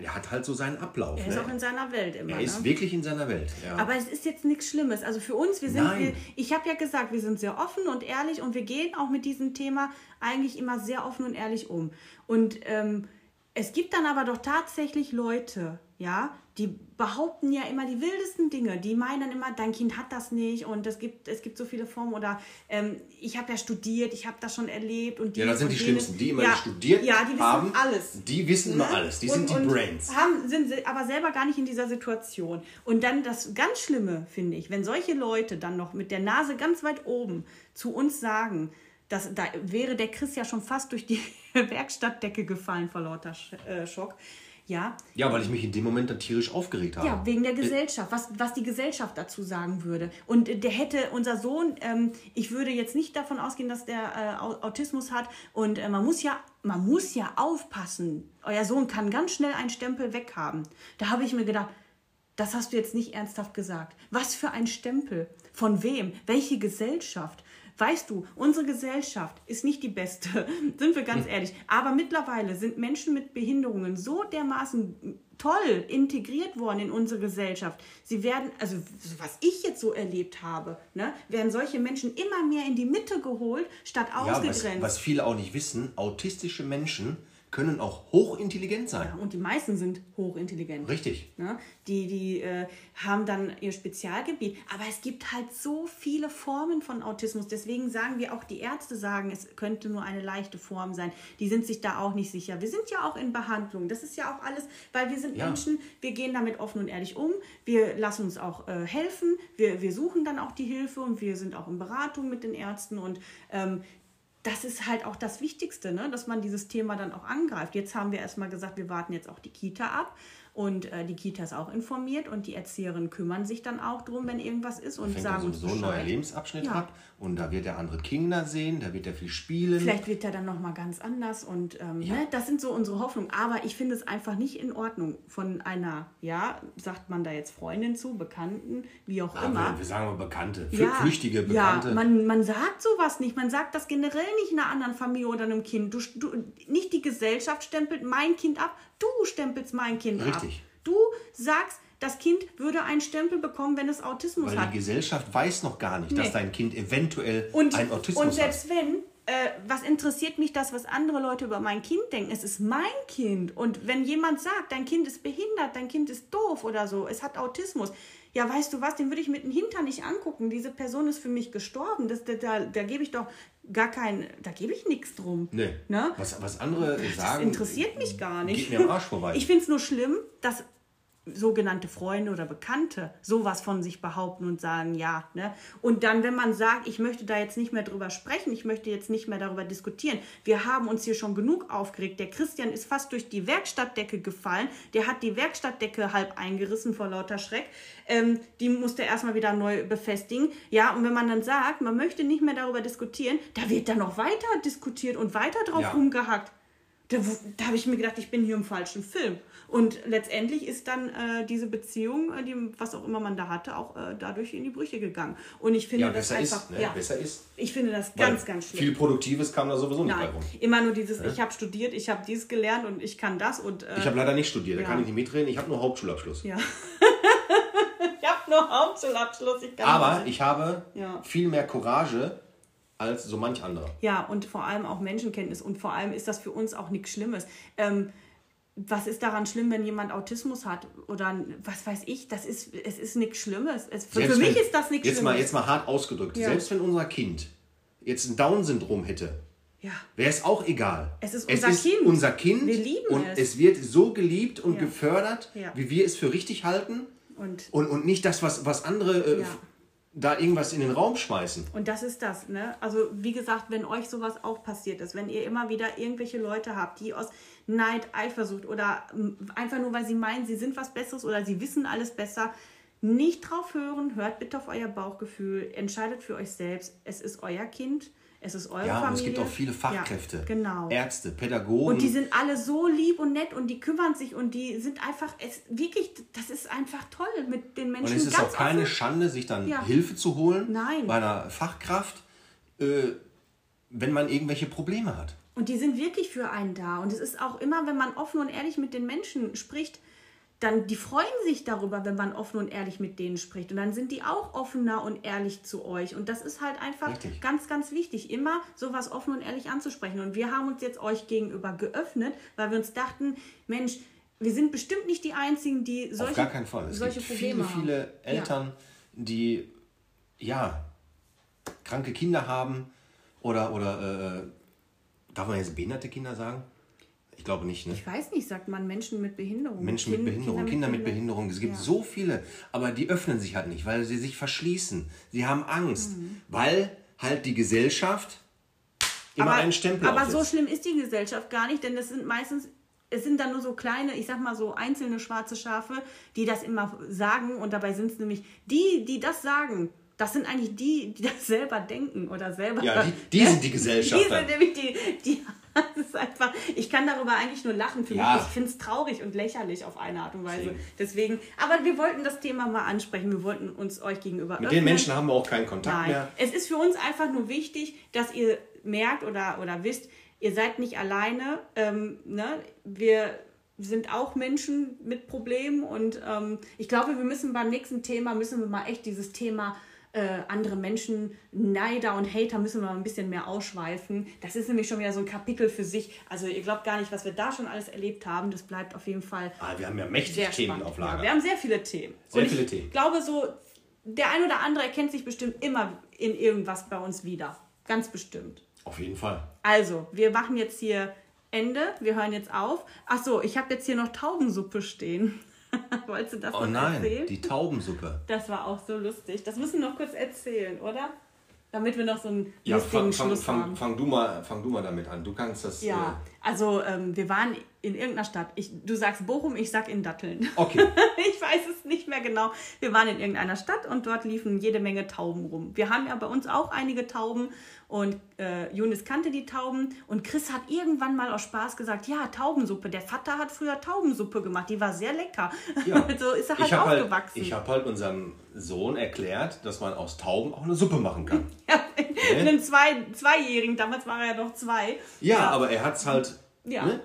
er hat halt so seinen Ablauf. er ist ne? auch in seiner Welt immer. er ist ne? wirklich in seiner Welt. Ja. Aber es ist jetzt nichts Schlimmes. Also für uns, wir sind, wir, ich habe ja gesagt, wir sind sehr offen und ehrlich und wir gehen auch mit diesem Thema eigentlich immer sehr offen und ehrlich um. Und ähm, es gibt dann aber doch tatsächlich Leute, ja, die behaupten ja immer die wildesten Dinge. Die meinen dann immer, dein Kind hat das nicht und es gibt, es gibt so viele Formen oder ähm, ich habe ja studiert, ich habe das schon erlebt und ja, das sind die jenes. Schlimmsten, die immer ja, studiert ja, die wissen haben. alles. Die wissen immer Ne? alles. Die und, sind die Brains. Haben, sind aber selber gar nicht in dieser Situation. Und dann das ganz Schlimme, finde ich, wenn solche Leute dann noch mit der Nase ganz weit oben zu uns sagen, dass, da wäre der Chris ja schon fast durch die Werkstattdecke gefallen vor lauter äh, Schock. Ja, Ja, weil ich mich in dem Moment dann tierisch aufgeregt habe. ja, wegen der Gesellschaft, was, was die Gesellschaft dazu sagen würde. Und äh, der hätte, unser Sohn, ähm, ich würde jetzt nicht davon ausgehen, dass der äh, Au- Autismus hat. Und äh, man muss ja, man muss ja aufpassen. Euer Sohn kann ganz schnell einen Stempel weghaben. Da habe ich mir gedacht, das hast du jetzt nicht ernsthaft gesagt. Was für ein Stempel? Von wem? Welche Gesellschaft? Weißt du, unsere Gesellschaft ist nicht die beste, sind wir ganz ehrlich. Aber mittlerweile sind Menschen mit Behinderungen so dermaßen toll integriert worden in unsere Gesellschaft. Sie werden, also was ich jetzt so erlebt habe, ne, werden solche Menschen immer mehr in die Mitte geholt, statt Ja, was, ausgegrenzt. was viele auch nicht wissen, autistische Menschen können auch hochintelligent sein. Und die meisten sind hochintelligent. Richtig. Ne? Die, die äh, haben dann ihr Spezialgebiet. Aber es gibt halt so viele Formen von Autismus. Deswegen sagen wir auch, die Ärzte sagen, es könnte nur eine leichte Form sein. Die sind sich da auch nicht sicher. Wir sind ja auch in Behandlung. Das ist ja auch alles, weil wir sind Ja. Menschen, wir gehen damit offen und ehrlich um. Wir lassen uns auch äh, helfen. Wir, wir suchen dann auch die Hilfe und wir sind auch in Beratung mit den Ärzten. Und ähm, das ist halt auch das Wichtigste, ne? dass man dieses Thema dann auch angreift. Jetzt haben wir erstmal gesagt, wir warten jetzt auch die Kita ab und äh, die Kita ist auch informiert und die Erzieherinnen kümmern sich dann auch drum, wenn irgendwas ist und Fängt sagen er uns sowieso ein neuer Bescheid. Lebensabschnitt Ja. ab und da wird er andere Kinder sehen, da wird er viel spielen. Vielleicht wird er dann nochmal ganz anders und ähm, Ja. ne, das sind so unsere Hoffnungen. Aber ich finde es einfach nicht in Ordnung von einer, ja, sagt man da jetzt Freundin zu, Bekannten, wie auch Ah, immer. wir, wir sagen mal Bekannte, Flü- flüchtige Bekannte. Ja, man, man sagt sowas nicht. Man sagt das generell nicht einer anderen Familie oder einem Kind. Du, du, nicht die Gesellschaft stempelt mein Kind ab, du stempelst mein Kind ab. Richtig. Du sagst, das Kind würde einen Stempel bekommen, wenn es Autismus Weil hat. die Gesellschaft weiß noch gar nicht, dass Nee. dein Kind eventuell Und, einen Autismus und selbst wenn, äh, was interessiert mich das, was andere Leute über mein Kind denken? Es ist mein Kind. Und wenn jemand sagt, dein Kind ist behindert, dein Kind ist doof oder so, es hat Autismus, ja, weißt du was, den würde ich mit dem Hintern nicht angucken. Diese Person ist für mich gestorben. Das, da, da, da gebe ich doch gar kein, da gebe ich nichts drum. Nee. Ne? Was, was andere Das sagen, interessiert mich gar nicht. geht mir am Arsch vorbei. Ich finde es nur schlimm, dass sogenannte Freunde oder Bekannte sowas von sich behaupten und sagen, ja. Ne? Und dann, wenn man sagt, ich möchte da jetzt nicht mehr drüber sprechen, ich möchte jetzt nicht mehr darüber diskutieren, wir haben uns hier schon genug aufgeregt. Der Christian ist fast durch die Werkstattdecke gefallen, der hat die Werkstattdecke halb eingerissen vor lauter Schreck. Ähm, die musste erstmal wieder neu befestigen. Ja, und wenn man dann sagt, man möchte nicht mehr darüber diskutieren, da wird dann noch weiter diskutiert und weiter drauf Ja. rumgehackt. Da, da habe ich mir gedacht, ich bin hier im falschen Film. Und letztendlich ist dann äh, diese Beziehung, äh, die, was auch immer man da hatte, auch äh, dadurch in die Brüche gegangen. Und ich finde Ja, das einfach, ist, ne? ja, Besser ist. ich finde das Weil ganz, ganz schlimm. Viel Produktives kam da sowieso nicht bei Nein, rum. immer nur dieses, ich habe studiert, ich habe dies gelernt und ich kann das und äh, Ich habe leider nicht studiert, da Ja. kann ich nicht mitreden. Ich habe nur Hauptschulabschluss. ja. ich habe nur Hauptschulabschluss. Ich kann Aber ich habe Ja. viel mehr Courage als so manch anderer. Ja, und vor allem auch Menschenkenntnis. Und vor allem ist das für uns auch nichts Schlimmes. Ähm, was ist daran schlimm, wenn jemand Autismus hat? Oder was weiß ich, das ist, es ist nichts Schlimmes. Es, für, für mich wenn- ist das nichts jetzt Schlimmes. mal, jetzt mal hart ausgedrückt. Ja. Selbst wenn unser Kind jetzt ein Down-Syndrom hätte, ja. wäre es auch egal. Es ist unser Kind. unser Kind Wir lieben und es. es. wird so geliebt und Ja. gefördert, wie wir es für richtig halten Und, und, und nicht das, was, was andere äh, Ja. Da irgendwas in den Raum schmeißen. und das ist das, ne? Also, wie gesagt, wenn euch sowas auch passiert ist, wenn ihr immer wieder irgendwelche Leute habt, die aus Neid, Eifersucht oder ähm, einfach nur, weil sie meinen, sie sind was Besseres oder sie wissen alles besser, nicht drauf hören, hört bitte auf euer Bauchgefühl, entscheidet für euch selbst. Es ist euer Kind, es ist eure Ja, Familie. und es gibt auch viele Fachkräfte, Ja, genau. Ärzte, Pädagogen. Und die sind alle so lieb und nett und die kümmern sich und die sind einfach, es, wirklich, das ist einfach toll mit den Menschen. Und es ist auch keine offen. Schande, sich dann Ja. Hilfe zu holen Nein. bei einer Fachkraft, äh, wenn man irgendwelche Probleme hat. Und die sind wirklich für einen da. Und es ist auch immer, wenn man offen und ehrlich mit den Menschen spricht, dann die freuen sich darüber, wenn man offen und ehrlich mit denen spricht. Und dann sind die auch offener und ehrlich zu euch. Und das ist halt einfach Richtig. ganz, ganz wichtig, immer sowas offen und ehrlich anzusprechen. Und wir haben uns jetzt euch gegenüber geöffnet, weil wir uns dachten, Mensch, wir sind bestimmt nicht die Einzigen, die solche, Auf gar keinen Fall. Es solche gibt Probleme viele, haben. viele Eltern, die ja kranke Kinder haben oder, oder äh, darf man jetzt behinderte Kinder sagen? Ich glaube nicht, ne? Ich weiß nicht, sagt man Menschen mit Behinderung. Menschen mit Kind- Behinderung, Kinder mit Behinderung. Es gibt Ja. so viele, aber die öffnen sich halt nicht, weil sie sich verschließen. Sie haben Angst, Mhm. weil halt die Gesellschaft immer einen Stempel aber aufsetzt. so schlimm ist die Gesellschaft gar nicht, denn es sind meistens, es sind dann nur so kleine, ich sag mal so einzelne schwarze Schafe, die das immer sagen und dabei sind es nämlich die, die das sagen. Das sind eigentlich die, die das selber denken oder selber. Ja, die- die sind die Gesellschafter. Die sind nämlich die, die das ist einfach, ich kann darüber eigentlich nur lachen. Für Ja. mich, ich finde es traurig und lächerlich auf eine Art und Weise. Deswegen. Aber wir wollten das Thema mal ansprechen. Wir wollten uns euch gegenüber Mit öffnen. den Menschen haben wir auch keinen Kontakt Nein, mehr. es ist für uns einfach nur wichtig, dass ihr merkt oder, oder wisst, ihr seid nicht alleine. Ähm, ne? Wir sind auch Menschen mit Problemen und ähm, ich glaube, wir müssen beim nächsten Thema, müssen wir mal echt dieses Thema äh, andere Menschen, Neider und Hater müssen wir mal ein bisschen mehr ausschweifen. Das ist nämlich schon wieder so ein Kapitel für sich. Also ihr glaubt gar nicht, was wir da schon alles erlebt haben. Das bleibt auf jeden Fall Ah, wir haben ja mächtig Themen spannend. auf Ja, Lager. wir haben sehr viele Themen. Sehr Und viele ich Themen. glaube so, der ein oder andere erkennt sich bestimmt immer in irgendwas bei uns wieder. Ganz bestimmt. Auf jeden Fall. Also, wir machen jetzt hier Ende. Wir hören jetzt auf. Ach so, ich habe jetzt hier noch Taubensuppe stehen. Wolltest du das Oh noch nein, erzählen? die Taubensuppe. Das war auch so lustig. Das müssen wir noch kurz erzählen, oder? Damit wir noch so einen Ja, lustigen fang, fang, Schluss fang, haben. fang, du mal, fang du mal damit an. Du kannst das. Ja, also ähm, wir waren in irgendeiner Stadt. Ich, du sagst Bochum, ich sag in Datteln. Okay. ich weiß es nicht mehr genau. Wir waren in irgendeiner Stadt und dort liefen jede Menge Tauben rum. Wir haben ja bei uns auch einige Tauben und äh, Jonas kannte die Tauben und Chris hat irgendwann mal aus Spaß gesagt, ja, Taubensuppe. Der Vater hat früher Taubensuppe gemacht, die war sehr lecker. Ja. so ist er halt ich habe halt, aufgewachsen. ich hab halt unserem Sohn erklärt, dass man aus Tauben auch eine Suppe machen kann. ja, einen zwei, Zweijährigen, damals war er ja noch zwei. Ja, aber er hat es halt. Ja. Ne?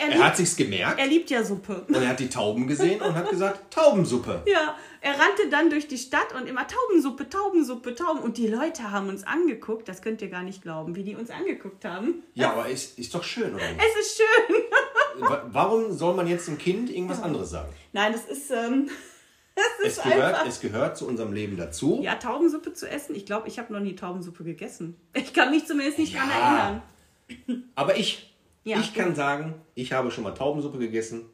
Er, Er liebt, hat sich's gemerkt er liebt ja Suppe. und er hat die Tauben gesehen und hat gesagt, Taubensuppe. Ja, er rannte dann durch die Stadt und immer Taubensuppe, Taubensuppe, Tauben. Und die Leute haben uns angeguckt, das könnt ihr gar nicht glauben, wie die uns angeguckt haben. Ja, aber ist, ist doch schön, oder nicht? Es ist schön. Wa- Warum soll man jetzt einem Kind irgendwas anderes sagen? Nein, das ist, ähm, das Es ist gehört, einfach. es gehört zu unserem Leben dazu. Ja, Taubensuppe zu essen. Ich glaube, ich habe noch nie Taubensuppe gegessen. Ich kann mich zumindest nicht Ja. erinnern. Aber ich, Ja. ich kann sagen, ich habe schon mal Taubensuppe gegessen.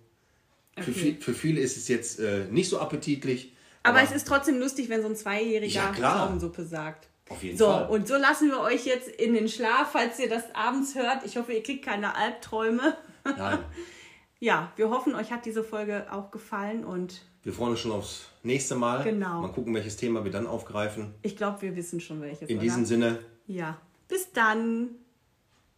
Für, Okay. viel, für viele ist es jetzt äh, nicht so appetitlich. Aber, es ist trotzdem lustig, wenn so ein Zweijähriger Ja, klar. Pflaumensuppe sagt. Auf jeden so, Fall. und so lassen wir euch jetzt in den Schlaf, falls ihr das abends hört. Ich hoffe, ihr kriegt keine Albträume. Nein, Ja, wir hoffen, euch hat diese Folge auch gefallen und wir freuen uns schon aufs nächste Mal. Genau. Mal gucken, welches Thema wir dann aufgreifen. ich glaube, wir wissen schon welches. In oder? diesem Sinne, Ja. Bis dann.